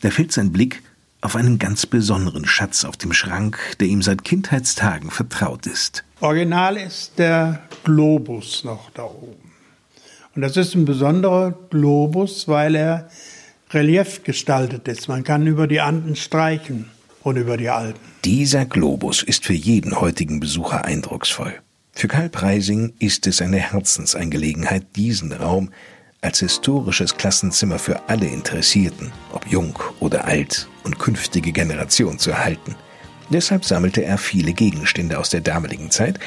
Da fällt sein Blick auf einen ganz besonderen Schatz auf dem Schrank, der ihm seit Kindheitstagen vertraut ist. Original ist der Globus noch da oben. Und das ist ein besonderer Globus, weil er Relief gestaltet ist. Man kann über die Anden streichen und über die Alpen. Dieser Globus ist für jeden heutigen Besucher eindrucksvoll. Für Karl Preising ist es eine Herzensangelegenheit, diesen Raum als historisches Klassenzimmer für alle Interessierten, ob jung oder alt und künftige Generationen zu erhalten. Deshalb sammelte er viele Gegenstände aus der damaligen Zeit,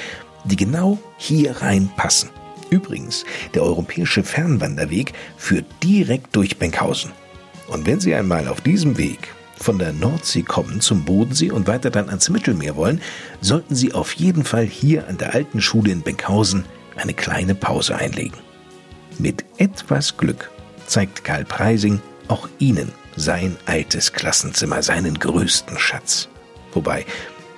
die genau hier reinpassen. Übrigens, der europäische Fernwanderweg führt direkt durch Benkhausen. Und wenn Sie einmal auf diesem Weg von der Nordsee kommen zum Bodensee und weiter dann ans Mittelmeer wollen, sollten Sie auf jeden Fall hier an der alten Schule in Benkhausen eine kleine Pause einlegen. Mit etwas Glück zeigt Karl Preising auch Ihnen sein altes Klassenzimmer, seinen größten Schatz. Wobei,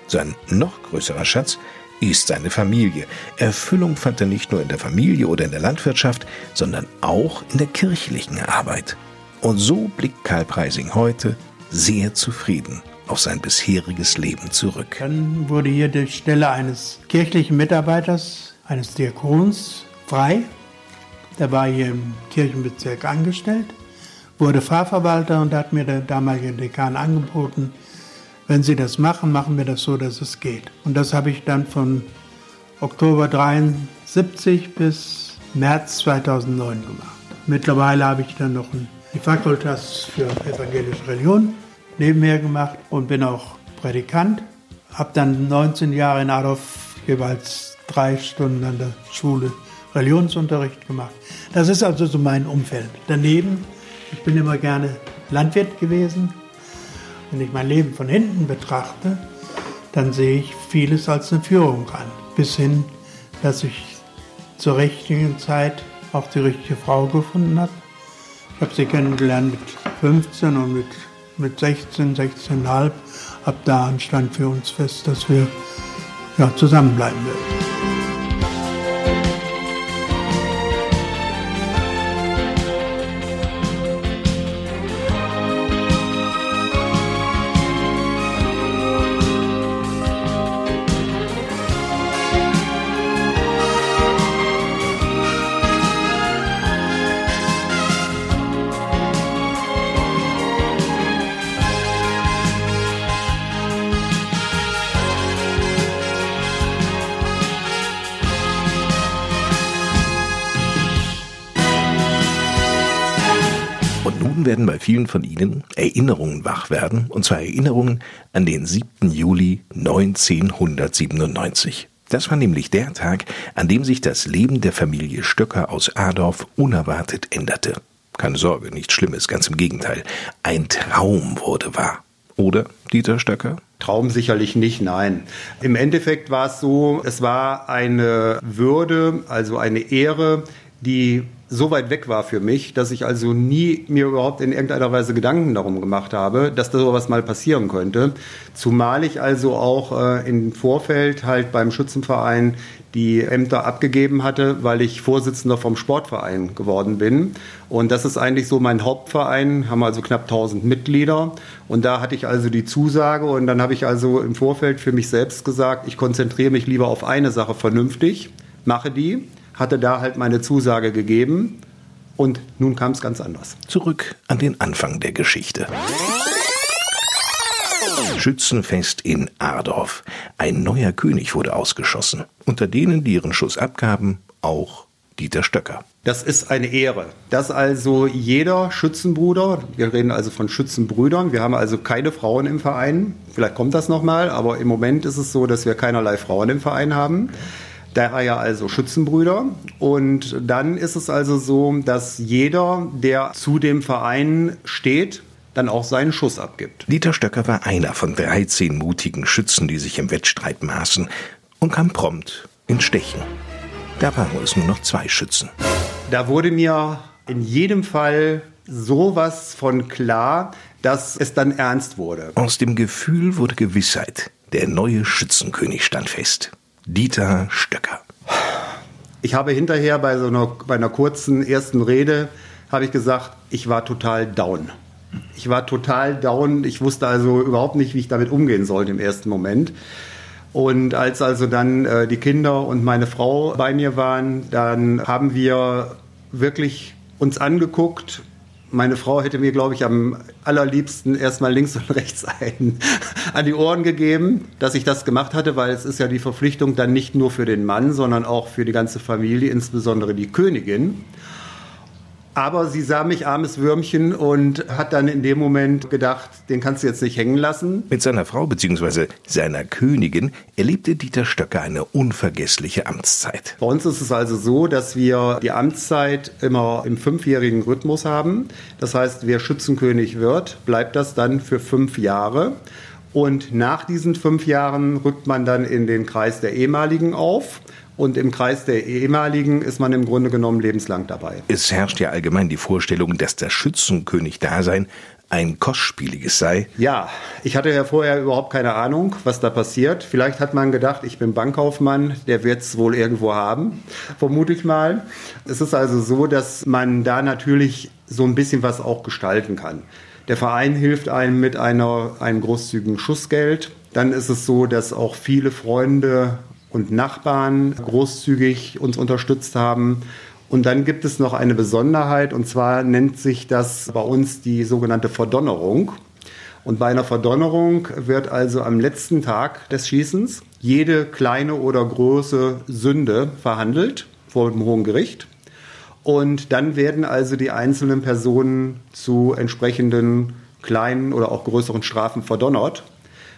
sein noch größerer Schatz ist seine Familie. Erfüllung fand er nicht nur in der Familie oder in der Landwirtschaft, sondern auch in der kirchlichen Arbeit. Und so blickt Karl Preising heute sehr zufrieden auf sein bisheriges Leben zurück. Dann wurde hier die Stelle eines kirchlichen Mitarbeiters, eines Diakons, frei. Der war hier im Kirchenbezirk angestellt, wurde Pfarrverwalter und hat mir der damalige Dekan angeboten, wenn Sie das machen, machen wir das so, dass es geht. Und das habe ich dann von Oktober 73 bis März 2009 gemacht. Mittlerweile habe ich dann noch die Fakultas für evangelische Religion nebenher gemacht und bin auch Predikant. Habe dann 19 Jahre in Adolf jeweils drei Stunden an der Schule Religionsunterricht gemacht. Das ist also so mein Umfeld. Daneben, ich bin immer gerne Landwirt gewesen. Wenn ich mein Leben von hinten betrachte, dann sehe ich vieles als eine Führung an. Bis hin, dass ich zur richtigen Zeit auch die richtige Frau gefunden habe. Ich habe sie kennengelernt mit 15 und mit mit 16, 16,5, ab da stand für uns fest, dass wir ja, zusammenbleiben werden. Werden bei vielen von Ihnen Erinnerungen wach werden, und zwar Erinnerungen an den 7. Juli 1997. Das war nämlich der Tag, an dem sich das Leben der Familie Stöcker aus Adorf unerwartet änderte. Keine Sorge, nichts Schlimmes, ganz im Gegenteil. Ein Traum wurde wahr. Oder, Dieter Stöcker? Traum sicherlich nicht, nein. Im Endeffekt war es so, es war eine Würde, also eine Ehre, die so weit weg war für mich, dass ich also nie mir überhaupt in irgendeiner Weise Gedanken darum gemacht habe, dass da sowas mal passieren könnte. Zumal ich also auch äh, im Vorfeld halt beim Schützenverein die Ämter abgegeben hatte, weil ich Vorsitzender vom Sportverein geworden bin. Und das ist eigentlich so mein Hauptverein, haben also knapp 1000 Mitglieder. Und da hatte ich also die Zusage und dann habe ich also im Vorfeld für mich selbst gesagt, ich konzentriere mich lieber auf eine Sache vernünftig, mache die hatte da halt meine Zusage gegeben und nun kam es ganz anders. Zurück an den Anfang der Geschichte. Schützenfest in Ardorf. Ein neuer König wurde ausgeschossen. Unter denen, die ihren Schuss abgaben, auch Dieter Stöcker. Das ist eine Ehre, dass also jeder Schützenbruder, wir reden also von Schützenbrüdern, wir haben also keine Frauen im Verein, vielleicht kommt das nochmal, aber im Moment ist es so, dass wir keinerlei Frauen im Verein haben. Daher also Schützenbrüder. Und dann ist es also so, dass jeder, der zu dem Verein steht, dann auch seinen Schuss abgibt. Dieter Stöcker war einer von 13 mutigen Schützen, die sich im Wettstreit maßen und kam prompt ins Stechen. Da waren es nur noch zwei Schützen. Da wurde mir in jedem Fall sowas von klar, dass es dann ernst wurde. Aus dem Gefühl wurde Gewissheit. Der neue Schützenkönig stand fest. Dieter Stöcker. Ich habe hinterher bei so einer, bei einer kurzen ersten Rede habe ich gesagt, ich war total down. Ich war total down. Ich wusste also überhaupt nicht, wie ich damit umgehen sollte im ersten Moment. Und als also dann äh, die Kinder und meine Frau bei mir waren, dann haben wir wirklich uns angeguckt meine Frau hätte mir, glaube ich, am allerliebsten erstmal links und rechts einen [laughs] an die Ohren gegeben, dass ich das gemacht hatte, weil es ist ja die Verpflichtung dann nicht nur für den Mann, sondern auch für die ganze Familie, insbesondere die Königin. Aber sie sah mich armes Würmchen und hat dann in dem Moment gedacht, den kannst du jetzt nicht hängen lassen. Mit seiner Frau bzw. seiner Königin erlebte Dieter Stöcker eine unvergessliche Amtszeit. Bei uns ist es also so, dass wir die Amtszeit immer im fünfjährigen Rhythmus haben. Das heißt, wer Schützenkönig wird, bleibt das dann für fünf Jahre. Und nach diesen fünf Jahren rückt man dann in den Kreis der ehemaligen auf. Und im Kreis der ehemaligen ist man im Grunde genommen lebenslang dabei. Es herrscht ja allgemein die Vorstellung, dass das Schützenkönig-Dasein ein kostspieliges sei. Ja, ich hatte ja vorher überhaupt keine Ahnung, was da passiert. Vielleicht hat man gedacht, ich bin Bankkaufmann, der wird es wohl irgendwo haben, vermute ich mal. Es ist also so, dass man da natürlich so ein bisschen was auch gestalten kann. Der Verein hilft einem mit einer, einem großzügigen Schussgeld. Dann ist es so, dass auch viele Freunde und Nachbarn großzügig uns unterstützt haben. Und dann gibt es noch eine Besonderheit, und zwar nennt sich das bei uns die sogenannte Verdonnerung. Und bei einer Verdonnerung wird also am letzten Tag des Schießens jede kleine oder große Sünde verhandelt vor dem Hohen Gericht. Und dann werden also die einzelnen Personen zu entsprechenden kleinen oder auch größeren Strafen verdonnert.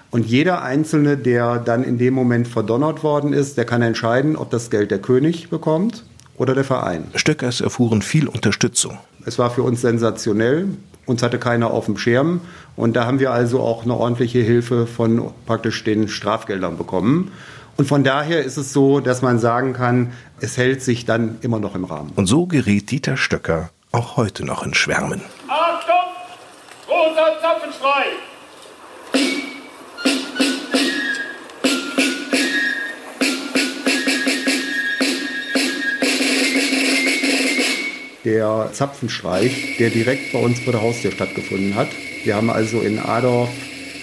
Und jeder Einzelne, der dann in dem Moment verdonnert worden ist, der kann entscheiden, ob das Geld der König bekommt oder der Verein. Stöckers erfuhren viel Unterstützung. Es war für uns sensationell. Uns hatte keiner auf dem Schirm. Und da haben wir also auch eine ordentliche Hilfe von praktisch den Strafgeldern bekommen. Und von daher ist es so, dass man sagen kann, es hält sich dann immer noch im Rahmen. Und so gerät Dieter Stöcker auch heute noch in Schwärmen. Achtung! Großer Zapfenstreich! der Zapfenstreich, der direkt bei uns vor der Haustür stattgefunden hat. Wir haben also in Adorf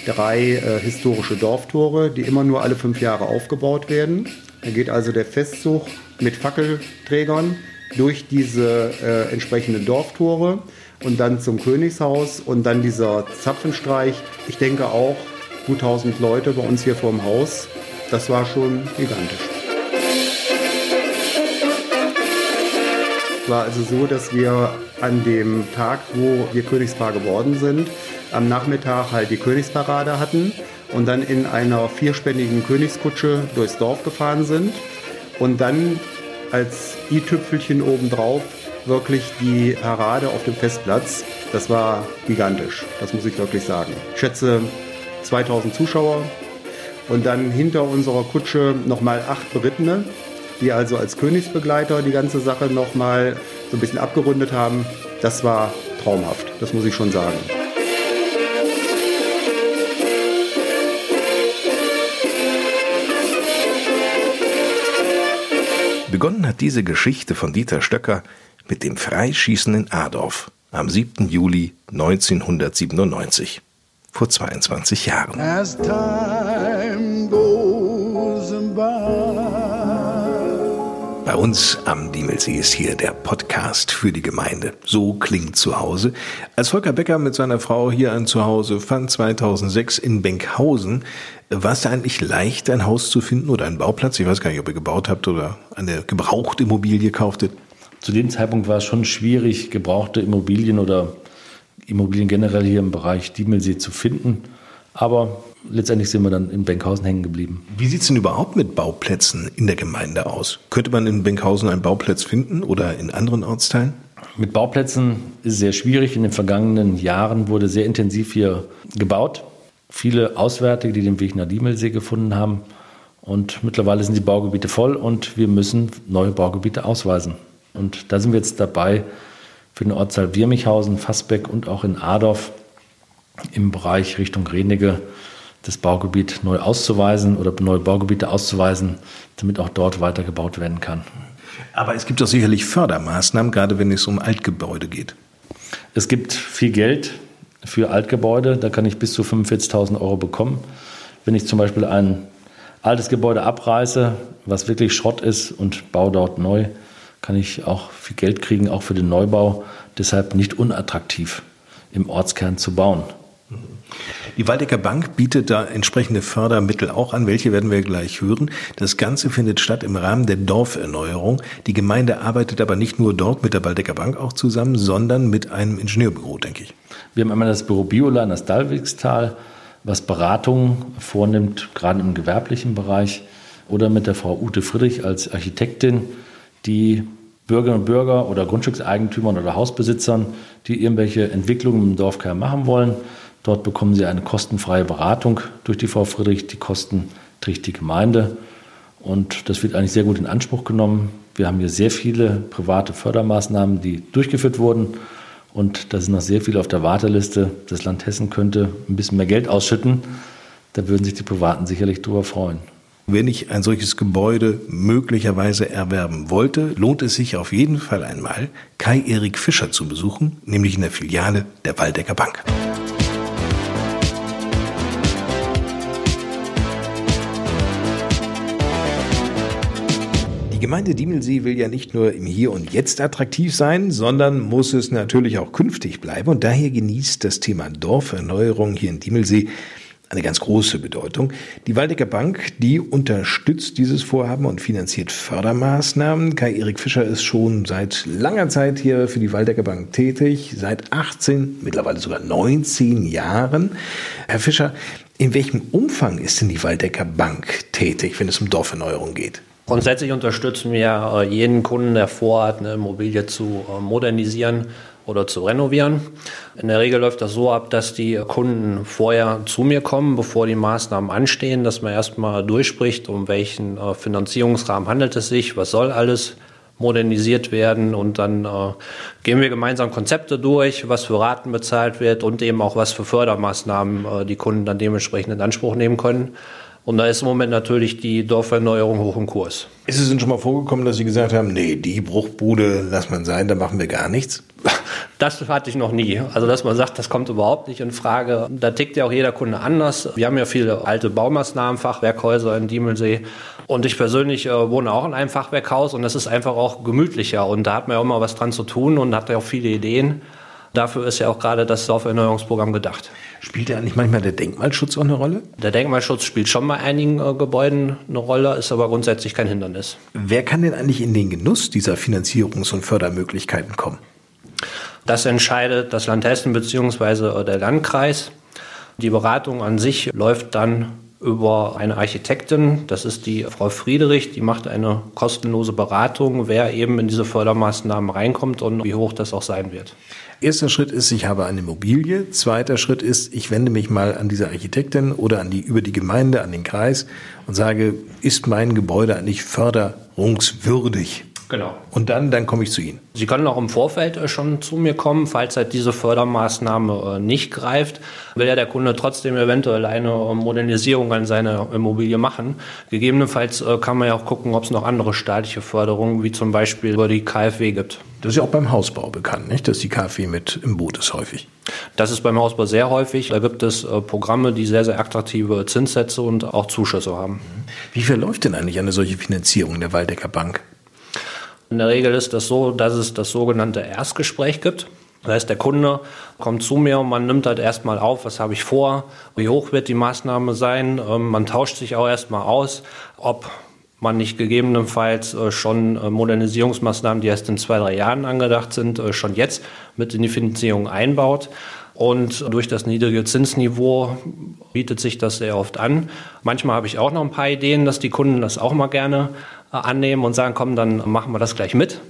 drei äh, historische Dorftore, die immer nur alle fünf Jahre aufgebaut werden. Da geht also der Festzug mit Fackelträgern durch diese äh, entsprechenden Dorftore und dann zum Königshaus und dann dieser Zapfenstreich. Ich denke auch gut 1000 Leute bei uns hier vor dem Haus. Das war schon gigantisch. War also so, dass wir an dem Tag, wo wir Königspaar geworden sind, am Nachmittag halt die Königsparade hatten und dann in einer vierspännigen Königskutsche durchs Dorf gefahren sind und dann als i-Tüpfelchen obendrauf wirklich die Parade auf dem Festplatz. Das war gigantisch, das muss ich wirklich sagen. Ich schätze 2000 Zuschauer und dann hinter unserer Kutsche nochmal acht Berittene die also als Königsbegleiter die ganze Sache nochmal so ein bisschen abgerundet haben. Das war traumhaft, das muss ich schon sagen. Begonnen hat diese Geschichte von Dieter Stöcker mit dem Freischießen in Adorf am 7. Juli 1997, vor 22 Jahren. Bei uns am Diemelsee ist hier der Podcast für die Gemeinde. So klingt zu Hause. Als Volker Becker mit seiner Frau hier ein Zuhause fand 2006 in Benkhausen, war es da eigentlich leicht, ein Haus zu finden oder einen Bauplatz? Ich weiß gar nicht, ob ihr gebaut habt oder eine gebrauchte Immobilie kauftet. Zu dem Zeitpunkt war es schon schwierig, gebrauchte Immobilien oder Immobilien generell hier im Bereich Diemelsee zu finden. Aber letztendlich sind wir dann in Benkhausen hängen geblieben. Wie sieht es denn überhaupt mit Bauplätzen in der Gemeinde aus? Könnte man in Benkhausen einen Bauplatz finden oder in anderen Ortsteilen? Mit Bauplätzen ist es sehr schwierig. In den vergangenen Jahren wurde sehr intensiv hier gebaut. Viele Auswärtige, die den Weg nach Diemelsee gefunden haben. Und mittlerweile sind die Baugebiete voll und wir müssen neue Baugebiete ausweisen. Und da sind wir jetzt dabei, für den Ortsteil Wirmichhausen, Fassbeck und auch in Adorf im Bereich Richtung Renige das Baugebiet neu auszuweisen oder neue Baugebiete auszuweisen, damit auch dort weiter gebaut werden kann. Aber es gibt doch sicherlich Fördermaßnahmen, gerade wenn es um Altgebäude geht. Es gibt viel Geld für Altgebäude, da kann ich bis zu 45.000 Euro bekommen. Wenn ich zum Beispiel ein altes Gebäude abreiße, was wirklich Schrott ist und baue dort neu, kann ich auch viel Geld kriegen, auch für den Neubau. Deshalb nicht unattraktiv im Ortskern zu bauen. Die Waldecker Bank bietet da entsprechende Fördermittel auch an. Welche werden wir gleich hören. Das Ganze findet statt im Rahmen der Dorferneuerung. Die Gemeinde arbeitet aber nicht nur dort mit der Waldecker Bank auch zusammen, sondern mit einem Ingenieurbüro, denke ich. Wir haben einmal das Büro Biola in das Dalwigstal, was Beratungen vornimmt, gerade im gewerblichen Bereich. Oder mit der Frau Ute Friedrich als Architektin, die Bürgerinnen und Bürger oder Grundstückseigentümern oder Hausbesitzern, die irgendwelche Entwicklungen im Dorfkern machen wollen, Dort bekommen Sie eine kostenfreie Beratung durch die Frau Friedrich. Die Kosten trägt die Gemeinde. Und das wird eigentlich sehr gut in Anspruch genommen. Wir haben hier sehr viele private Fördermaßnahmen, die durchgeführt wurden. Und da sind noch sehr viele auf der Warteliste. Das Land Hessen könnte ein bisschen mehr Geld ausschütten. Da würden sich die Privaten sicherlich darüber freuen. Wenn ich ein solches Gebäude möglicherweise erwerben wollte, lohnt es sich auf jeden Fall einmal, Kai-Erik Fischer zu besuchen, nämlich in der Filiale der Waldecker Bank. Die Gemeinde Diemelsee will ja nicht nur im Hier und Jetzt attraktiv sein, sondern muss es natürlich auch künftig bleiben. Und daher genießt das Thema Dorferneuerung hier in Diemelsee eine ganz große Bedeutung. Die Waldecker Bank, die unterstützt dieses Vorhaben und finanziert Fördermaßnahmen. Kai-Erik Fischer ist schon seit langer Zeit hier für die Waldecker Bank tätig, seit 18, mittlerweile sogar 19 Jahren. Herr Fischer, in welchem Umfang ist denn die Waldecker Bank tätig, wenn es um Dorferneuerung geht? Grundsätzlich unterstützen wir äh, jeden Kunden, der vorhat, eine Immobilie zu äh, modernisieren oder zu renovieren. In der Regel läuft das so ab, dass die Kunden vorher zu mir kommen, bevor die Maßnahmen anstehen, dass man erstmal durchspricht, um welchen äh, Finanzierungsrahmen handelt es sich, was soll alles modernisiert werden und dann gehen wir gemeinsam Konzepte durch, was für Raten bezahlt wird und eben auch was für Fördermaßnahmen die Kunden dann dementsprechend in Anspruch nehmen können. Und da ist im Moment natürlich die Dorferneuerung hoch im Kurs. Ist es denn schon mal vorgekommen, dass Sie gesagt haben, nee, die Bruchbude lass man sein, da machen wir gar nichts? [laughs] Das hatte ich noch nie. Also, dass man sagt, das kommt überhaupt nicht in Frage. Da tickt ja auch jeder Kunde anders. Wir haben ja viele alte Baumaßnahmen, Fachwerkhäuser in Diemelsee. Und ich persönlich äh, wohne auch in einem Fachwerkhaus und das ist einfach auch gemütlicher. Und da hat man ja auch mal was dran zu tun und hat ja auch viele Ideen. Dafür ist ja auch gerade das Dorferneuerungsprogramm gedacht. Spielt ja eigentlich manchmal der Denkmalschutz auch eine Rolle? Der Denkmalschutz spielt schon bei einigen äh, Gebäuden eine Rolle, ist aber grundsätzlich kein Hindernis. Wer kann denn eigentlich in den Genuss dieser Finanzierungs- und Fördermöglichkeiten kommen? Das entscheidet das Land Hessen bzw. der Landkreis. Die Beratung an sich läuft dann über eine Architektin, das ist die Frau Friedrich, die macht eine kostenlose Beratung, wer eben in diese Fördermaßnahmen reinkommt und wie hoch das auch sein wird. Erster Schritt ist, ich habe eine Immobilie. Zweiter Schritt ist, ich wende mich mal an diese Architektin oder an die, über die Gemeinde, an den Kreis und sage, ist mein Gebäude eigentlich förder förderungswürdig. Genau. Und dann, dann komme ich zu Ihnen. Sie können auch im Vorfeld äh, schon zu mir kommen, falls halt diese Fördermaßnahme äh, nicht greift, will ja der Kunde trotzdem eventuell eine äh, Modernisierung an seiner Immobilie machen. Gegebenenfalls kann man ja auch gucken, ob es noch andere staatliche Förderungen, wie zum Beispiel über die KfW gibt. Das ist ja auch beim Hausbau bekannt, nicht? dass die KfW mit im Boot ist häufig. Das ist beim Hausbau sehr häufig. Da gibt es Programme, die sehr, sehr attraktive Zinssätze und auch Zuschüsse haben. Wie verläuft denn eigentlich eine solche Finanzierung der Waldecker Bank? In der Regel ist das so, dass es das sogenannte Erstgespräch gibt. Das heißt, der Kunde kommt zu mir und man nimmt halt erstmal auf, was habe ich vor, wie hoch wird die Maßnahme sein. Ähm, man tauscht sich auch erstmal aus, ob man nicht gegebenenfalls äh, schon äh, Modernisierungsmaßnahmen, die erst in zwei, drei Jahren angedacht sind, äh, schon jetzt mit in die Finanzierung einbaut. Und durch das niedrige Zinsniveau bietet sich das sehr oft an. Manchmal habe ich auch noch ein paar Ideen, dass die Kunden das auch mal gerne annehmen und sagen, komm, dann machen wir das gleich mit.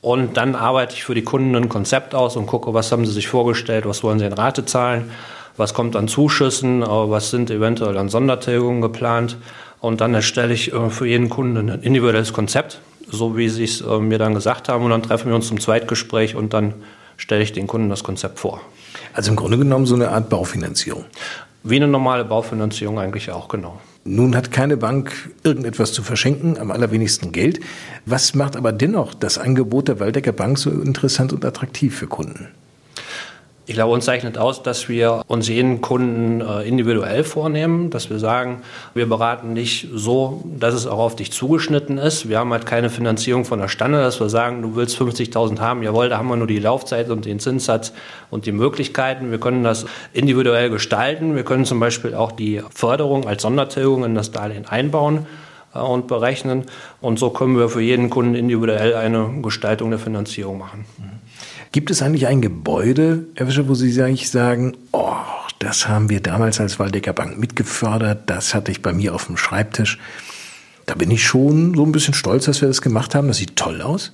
Und dann arbeite ich für die Kunden ein Konzept aus und gucke, was haben sie sich vorgestellt, was wollen sie in Rate zahlen, was kommt an Zuschüssen, was sind eventuell an Sondertilgungen geplant. Und dann erstelle ich äh, für jeden Kunden ein individuelles Konzept, so wie sie es äh, mir dann gesagt haben. Und dann treffen wir uns zum Zweitgespräch und dann stelle ich den Kunden das Konzept vor. Also im Grunde genommen so eine Art Baufinanzierung. Wie eine normale Baufinanzierung eigentlich auch, genau. Nun hat keine Bank irgendetwas zu verschenken, am allerwenigsten Geld. Was macht aber dennoch das Angebot der Waldecker Bank so interessant und attraktiv für Kunden? Ich glaube, uns zeichnet aus, dass wir uns jeden Kunden äh, individuell vornehmen, dass wir sagen, wir beraten dich so, dass es auch auf dich zugeschnitten ist. Wir haben halt keine Finanzierung von der Stange, dass wir sagen, du willst 50.000 haben, jawohl, da haben wir nur die Laufzeit und den Zinssatz und die Möglichkeiten. Wir können das individuell gestalten. Wir können zum Beispiel auch die Förderung als Sondertilgung in das Darlehen einbauen äh, und berechnen. Und so können wir für jeden Kunden individuell eine Gestaltung der Finanzierung machen. Gibt es eigentlich ein Gebäude, Herr Fischer, wo Sie eigentlich sagen, oh, das haben wir damals als Waldecker Bank mitgefördert, das hatte ich bei mir auf dem Schreibtisch. Da bin ich schon so ein bisschen stolz, dass wir das gemacht haben. Das sieht toll aus.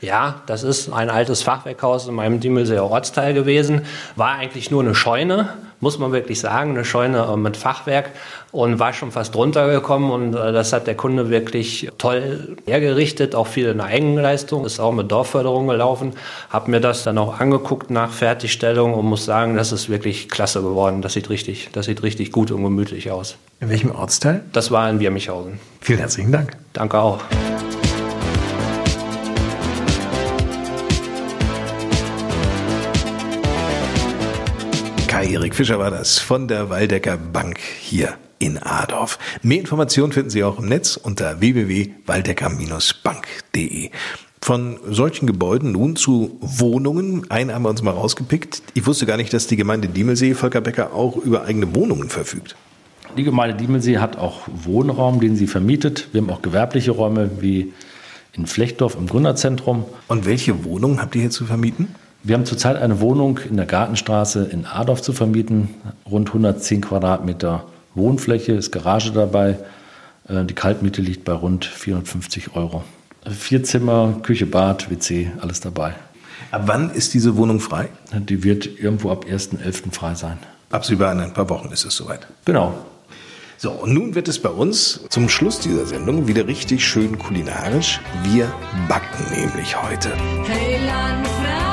Ja, das ist ein altes Fachwerkhaus in meinem Diemelseer Ortsteil gewesen. War eigentlich nur eine Scheune, muss man wirklich sagen, eine Scheune äh, mit Fachwerk und war schon fast runtergekommen und äh, das hat der Kunde wirklich toll hergerichtet, auch viel in Eigenleistung, ist auch mit Dorfförderung gelaufen. Hab mir das dann auch angeguckt nach Fertigstellung und muss sagen, das ist wirklich klasse geworden. Das sieht richtig, das sieht richtig gut und gemütlich aus. In welchem Ortsteil? Das war in Wirmichhausen. Vielen herzlichen Dank. Danke auch. Kai-Erik Fischer war das von der Waldecker Bank hier in Adorf. Mehr Informationen finden Sie auch im Netz unter www.waldecker-bank.de. Von solchen Gebäuden nun zu Wohnungen. Einen haben wir uns mal rausgepickt. Ich wusste gar nicht, dass die Gemeinde Diemelsee, Volker Becker, auch über eigene Wohnungen verfügt. Die Gemeinde Diemelsee hat auch Wohnraum, den sie vermietet. Wir haben auch gewerbliche Räume wie in Flechtdorf im Gründerzentrum. Und welche Wohnungen habt ihr hier zu vermieten? Wir haben zurzeit eine Wohnung in der Gartenstraße in Adorf zu vermieten, rund 110 Quadratmeter Wohnfläche, ist Garage dabei. Äh, die Kaltmiete liegt bei rund 450 Euro. Vier Zimmer, Küche, Bad, WC, alles dabei. Ab wann ist diese Wohnung frei? Die wird irgendwo ab 1.11. frei sein. Absehbar in ein paar Wochen ist es soweit. Genau. So, und nun wird es bei uns zum Schluss dieser Sendung wieder richtig schön kulinarisch. Wir backen nämlich heute. Hey Landfrauen,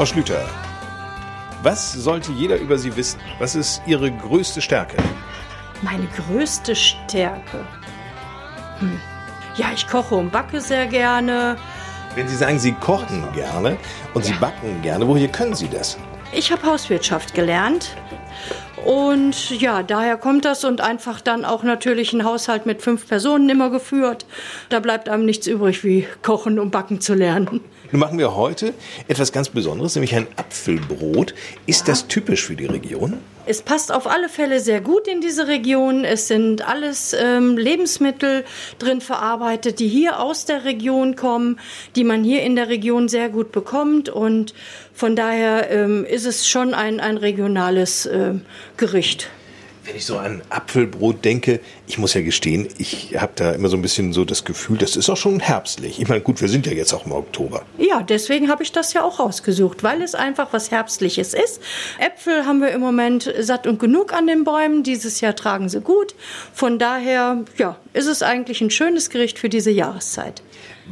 Frau Schlüter, was sollte jeder über Sie wissen? Was ist Ihre größte Stärke? Meine größte Stärke. Hm. Ja, ich koche und backe sehr gerne. Wenn Sie sagen, Sie kochen gerne und Sie backen gerne, woher können Sie das? Ich habe Hauswirtschaft gelernt. Und ja, daher kommt das und einfach dann auch natürlich ein Haushalt mit fünf Personen immer geführt. Da bleibt einem nichts übrig, wie kochen und backen zu lernen. Nun machen wir heute etwas ganz Besonderes, nämlich ein Apfelbrot. Ist das typisch für die Region? Es passt auf alle Fälle sehr gut in diese Region. Es sind alles ähm, Lebensmittel drin verarbeitet, die hier aus der Region kommen, die man hier in der Region sehr gut bekommt. Und von daher ähm, ist es schon ein, ein regionales ähm, Gericht. Wenn ich so an Apfelbrot denke, ich muss ja gestehen, ich habe da immer so ein bisschen so das Gefühl, das ist auch schon herbstlich. Ich meine, gut, wir sind ja jetzt auch im Oktober. Ja, deswegen habe ich das ja auch rausgesucht, weil es einfach was Herbstliches ist. Äpfel haben wir im Moment satt und genug an den Bäumen. Dieses Jahr tragen sie gut. Von daher, ja, ist es eigentlich ein schönes Gericht für diese Jahreszeit.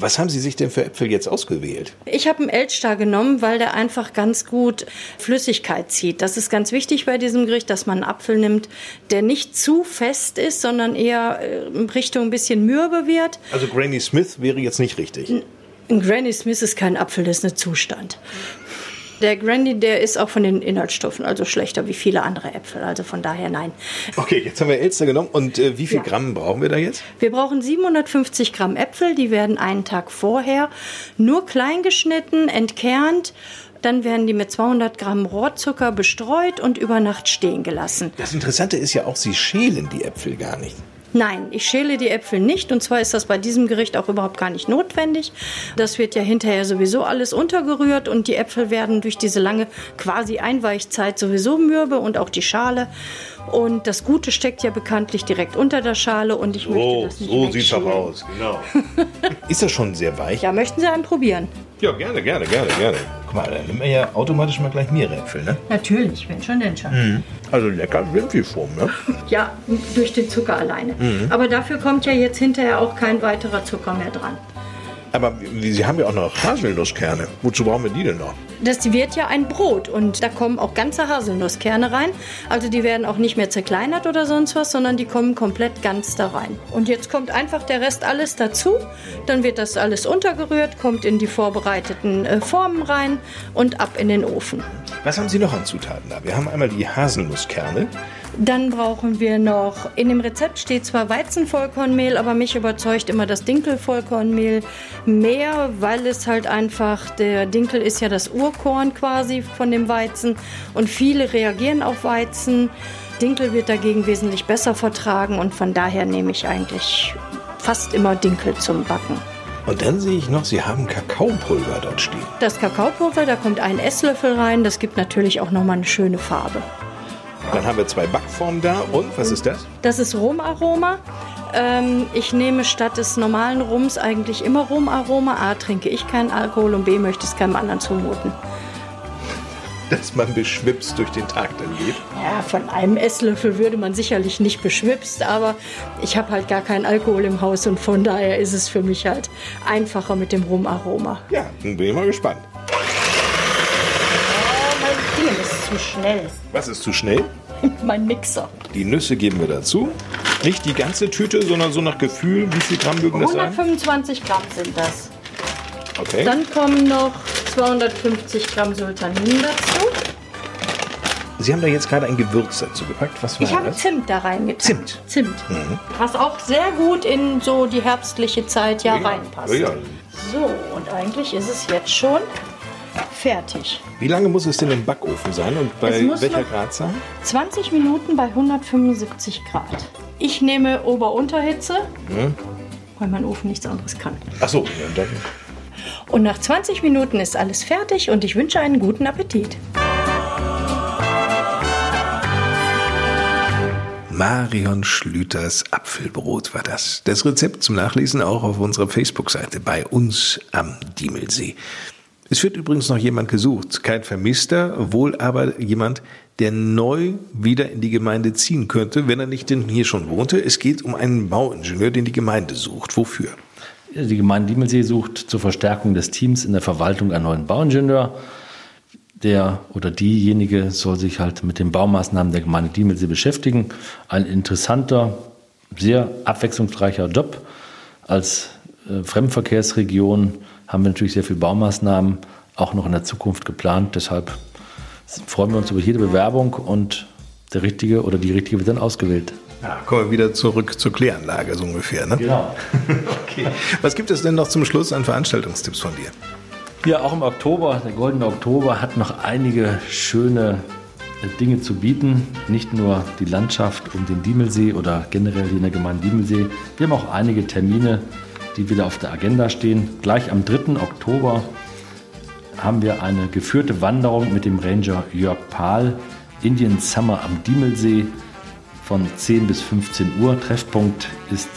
Was haben Sie sich denn für Äpfel jetzt ausgewählt? Ich habe einen Elchstar genommen, weil der einfach ganz gut Flüssigkeit zieht. Das ist ganz wichtig bei diesem Gericht, dass man einen Apfel nimmt, der nicht zu fest ist, sondern eher äh, in Richtung ein bisschen mürbe wird. Also Granny Smith wäre jetzt nicht richtig. Ein Granny Smith ist kein Apfel, das ist ein Zustand. Der Granny, der ist auch von den Inhaltsstoffen also schlechter wie viele andere Äpfel. Also von daher nein. Okay, jetzt haben wir Elster genommen. Und äh, wie viel Ja. Gramm brauchen wir da jetzt? Wir brauchen 750 Gramm Äpfel. Die werden einen Tag vorher nur klein geschnitten, entkernt. Dann werden die mit 200 Gramm Rohrzucker bestreut und über Nacht stehen gelassen. Das Interessante ist ja auch, Sie schälen die Äpfel gar nicht. Nein, ich schäle die Äpfel nicht und zwar ist das bei diesem Gericht auch überhaupt gar nicht notwendig. Das wird ja hinterher sowieso alles untergerührt und die Äpfel werden durch diese lange quasi Einweichzeit sowieso mürbe und auch die Schale. Und das Gute steckt ja bekanntlich direkt unter der Schale und ich möchte das nicht wegschälen. genau. [laughs] ist das schon sehr weich? Ja, möchten Sie einen probieren? Ja, gerne, gerne, gerne, gerne. Guck mal, dann nehmen wir ja automatisch mal gleich mehrere Äpfel, ne? Natürlich, wenn schon denn schon. Mhm. Also lecker sind die schon, ne? [laughs] Ja, durch den Zucker alleine. Mhm. Aber dafür kommt ja jetzt hinterher auch kein weiterer Zucker mehr dran. Aber Sie haben ja auch noch Haselnusskerne. Wozu brauchen wir die denn noch? Das wird ja ein Brot und da kommen auch ganze Haselnusskerne rein. Also die werden auch nicht mehr zerkleinert oder sonst was, sondern die kommen komplett ganz da rein. Und jetzt kommt einfach der Rest alles dazu. Dann wird das alles untergerührt, kommt in die vorbereiteten äh, Formen rein und ab in den Ofen. Was haben Sie noch an Zutaten da? Wir haben einmal die Haselnusskerne. Dann brauchen wir noch, in dem Rezept steht zwar Weizenvollkornmehl, aber mich überzeugt immer das Dinkelvollkornmehl mehr, weil es halt einfach, der Dinkel ist ja das Urkorn quasi von dem Weizen und viele reagieren auf Weizen. Dinkel wird dagegen wesentlich besser vertragen und von daher nehme ich eigentlich fast immer Dinkel zum Backen. Und dann sehe ich noch, Sie haben Kakaopulver dort stehen. Das Kakaopulver, da kommt ein Esslöffel rein, das gibt natürlich auch nochmal eine schöne Farbe. Dann haben wir zwei Backformen da. Und was ist das? Das ist Rumaroma. Ähm, ich nehme statt des normalen Rums eigentlich immer Rumaroma. A, trinke ich keinen Alkohol und B, möchte es keinem anderen zumuten. Dass man beschwipst durch den Tag dann geht. Ja, von einem Esslöffel würde man sicherlich nicht beschwipst, aber ich habe halt gar keinen Alkohol im Haus und von daher ist es für mich halt einfacher mit dem Rumaroma. Ja, dann bin ich mal gespannt. Oh, mein Ding ist zu schnell. [laughs] Was ist zu schnell? mein Mixer. Die Nüsse geben wir dazu. Nicht die ganze Tüte, sondern so nach Gefühl. Wie viel Gramm mögen das sein? 125 Gramm sind das. Okay. Dann kommen noch 250 Gramm Sultanin dazu. Sie haben da jetzt gerade ein Gewürz dazu gepackt. Was war Ich habe das? Zimt da reingetan. Zimt. Zimt. Mhm. Was auch sehr gut in so die herbstliche Zeit ja, reinpasst. Ja, ja. So, und eigentlich ist es jetzt schon fertig. Wie lange muss es denn im Backofen sein und bei welcher noch- Gradzahl? 20 Minuten bei 175 Grad. Ich nehme Ober-Unterhitze, Hm? weil mein Ofen nichts anderes kann. Achso, ja, dann. Und nach 20 Minuten ist alles fertig und ich wünsche einen guten Appetit. Marion Schlüters Apfelbrot war das. Das Rezept zum Nachlesen auch auf unserer Facebook-Seite bei uns am Diemelsee. Es wird übrigens noch jemand gesucht, kein Vermisster, wohl aber jemand, der neu wieder in die Gemeinde ziehen könnte, wenn er nicht denn hier schon wohnte. Es geht um einen Bauingenieur, den die Gemeinde sucht. Wofür? Die Gemeinde Diemelsee sucht zur Verstärkung des Teams in der Verwaltung einen neuen Bauingenieur. Der oder diejenige soll sich halt mit den Baumaßnahmen der Gemeinde Diemelsee beschäftigen. Ein interessanter, sehr abwechslungsreicher Job. Als äh, Fremdenverkehrsregion haben wir natürlich sehr viele Baumaßnahmen auch noch in der Zukunft geplant. Deshalb freuen wir uns über jede Bewerbung und der Richtige oder die Richtige wird dann ausgewählt. Ja, kommen wir wieder zurück zur Kläranlage, so ungefähr. Ne? Genau. [laughs] okay. Was gibt es denn noch zum Schluss an Veranstaltungstipps von dir? Ja, auch im Oktober, der Goldene Oktober hat noch einige schöne äh, Dinge zu bieten. Nicht nur die Landschaft um den Diemelsee oder generell hier in der Gemeinde Diemelsee. Wir haben auch einige Termine, die wieder auf der Agenda stehen. Gleich am 3. Oktober haben wir eine geführte Wanderung mit dem Ranger Jörg Pahl. Indian Summer am Diemelsee von 10 bis 15 Uhr. Treffpunkt ist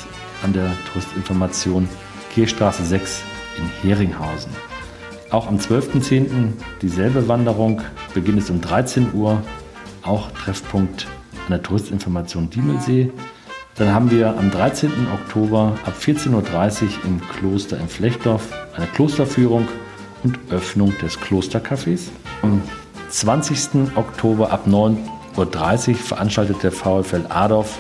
an der Touristinformation Kirchstraße 6 in Heringhausen. Auch am 12.10. dieselbe Wanderung. Beginn ist um 13 Uhr. Auch Treffpunkt an der Touristinformation Diemelsee. Dann haben wir am 13. Oktober ab 14.30 Uhr im Kloster in Flechtdorf eine Klosterführung und Öffnung des Klostercafés. Am 20. Oktober ab 9.30 Uhr veranstaltet der VfL Adorf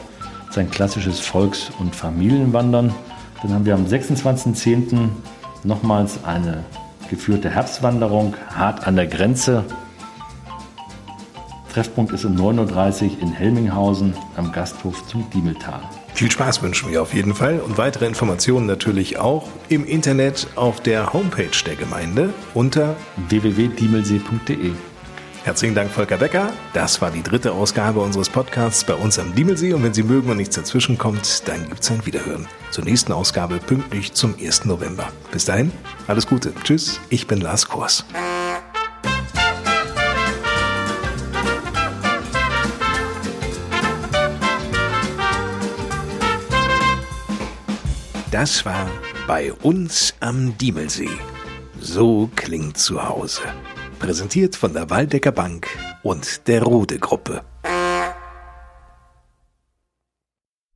sein klassisches Volks- und Familienwandern. Dann haben wir am 26.10. nochmals eine geführte Herbstwanderung hart an der Grenze. Treffpunkt ist um 9.30 Uhr in Helminghausen am Gasthof zum Diemeltal. Viel Spaß wünschen wir auf jeden Fall und weitere Informationen natürlich auch im Internet auf der Homepage der Gemeinde unter www.diemelsee.de. Herzlichen Dank, Volker Becker. Das war die dritte Ausgabe unseres Podcasts bei uns am Diemelsee. Und wenn Sie mögen und nichts dazwischen kommt, dann gibt es ein Wiederhören. Zur nächsten Ausgabe pünktlich zum 1. November. Bis dahin, alles Gute. Tschüss, ich bin Lars Kors. Das war bei uns am Diemelsee. So klingt zu Hause. Präsentiert von der Waldecker Bank und der Rode Gruppe.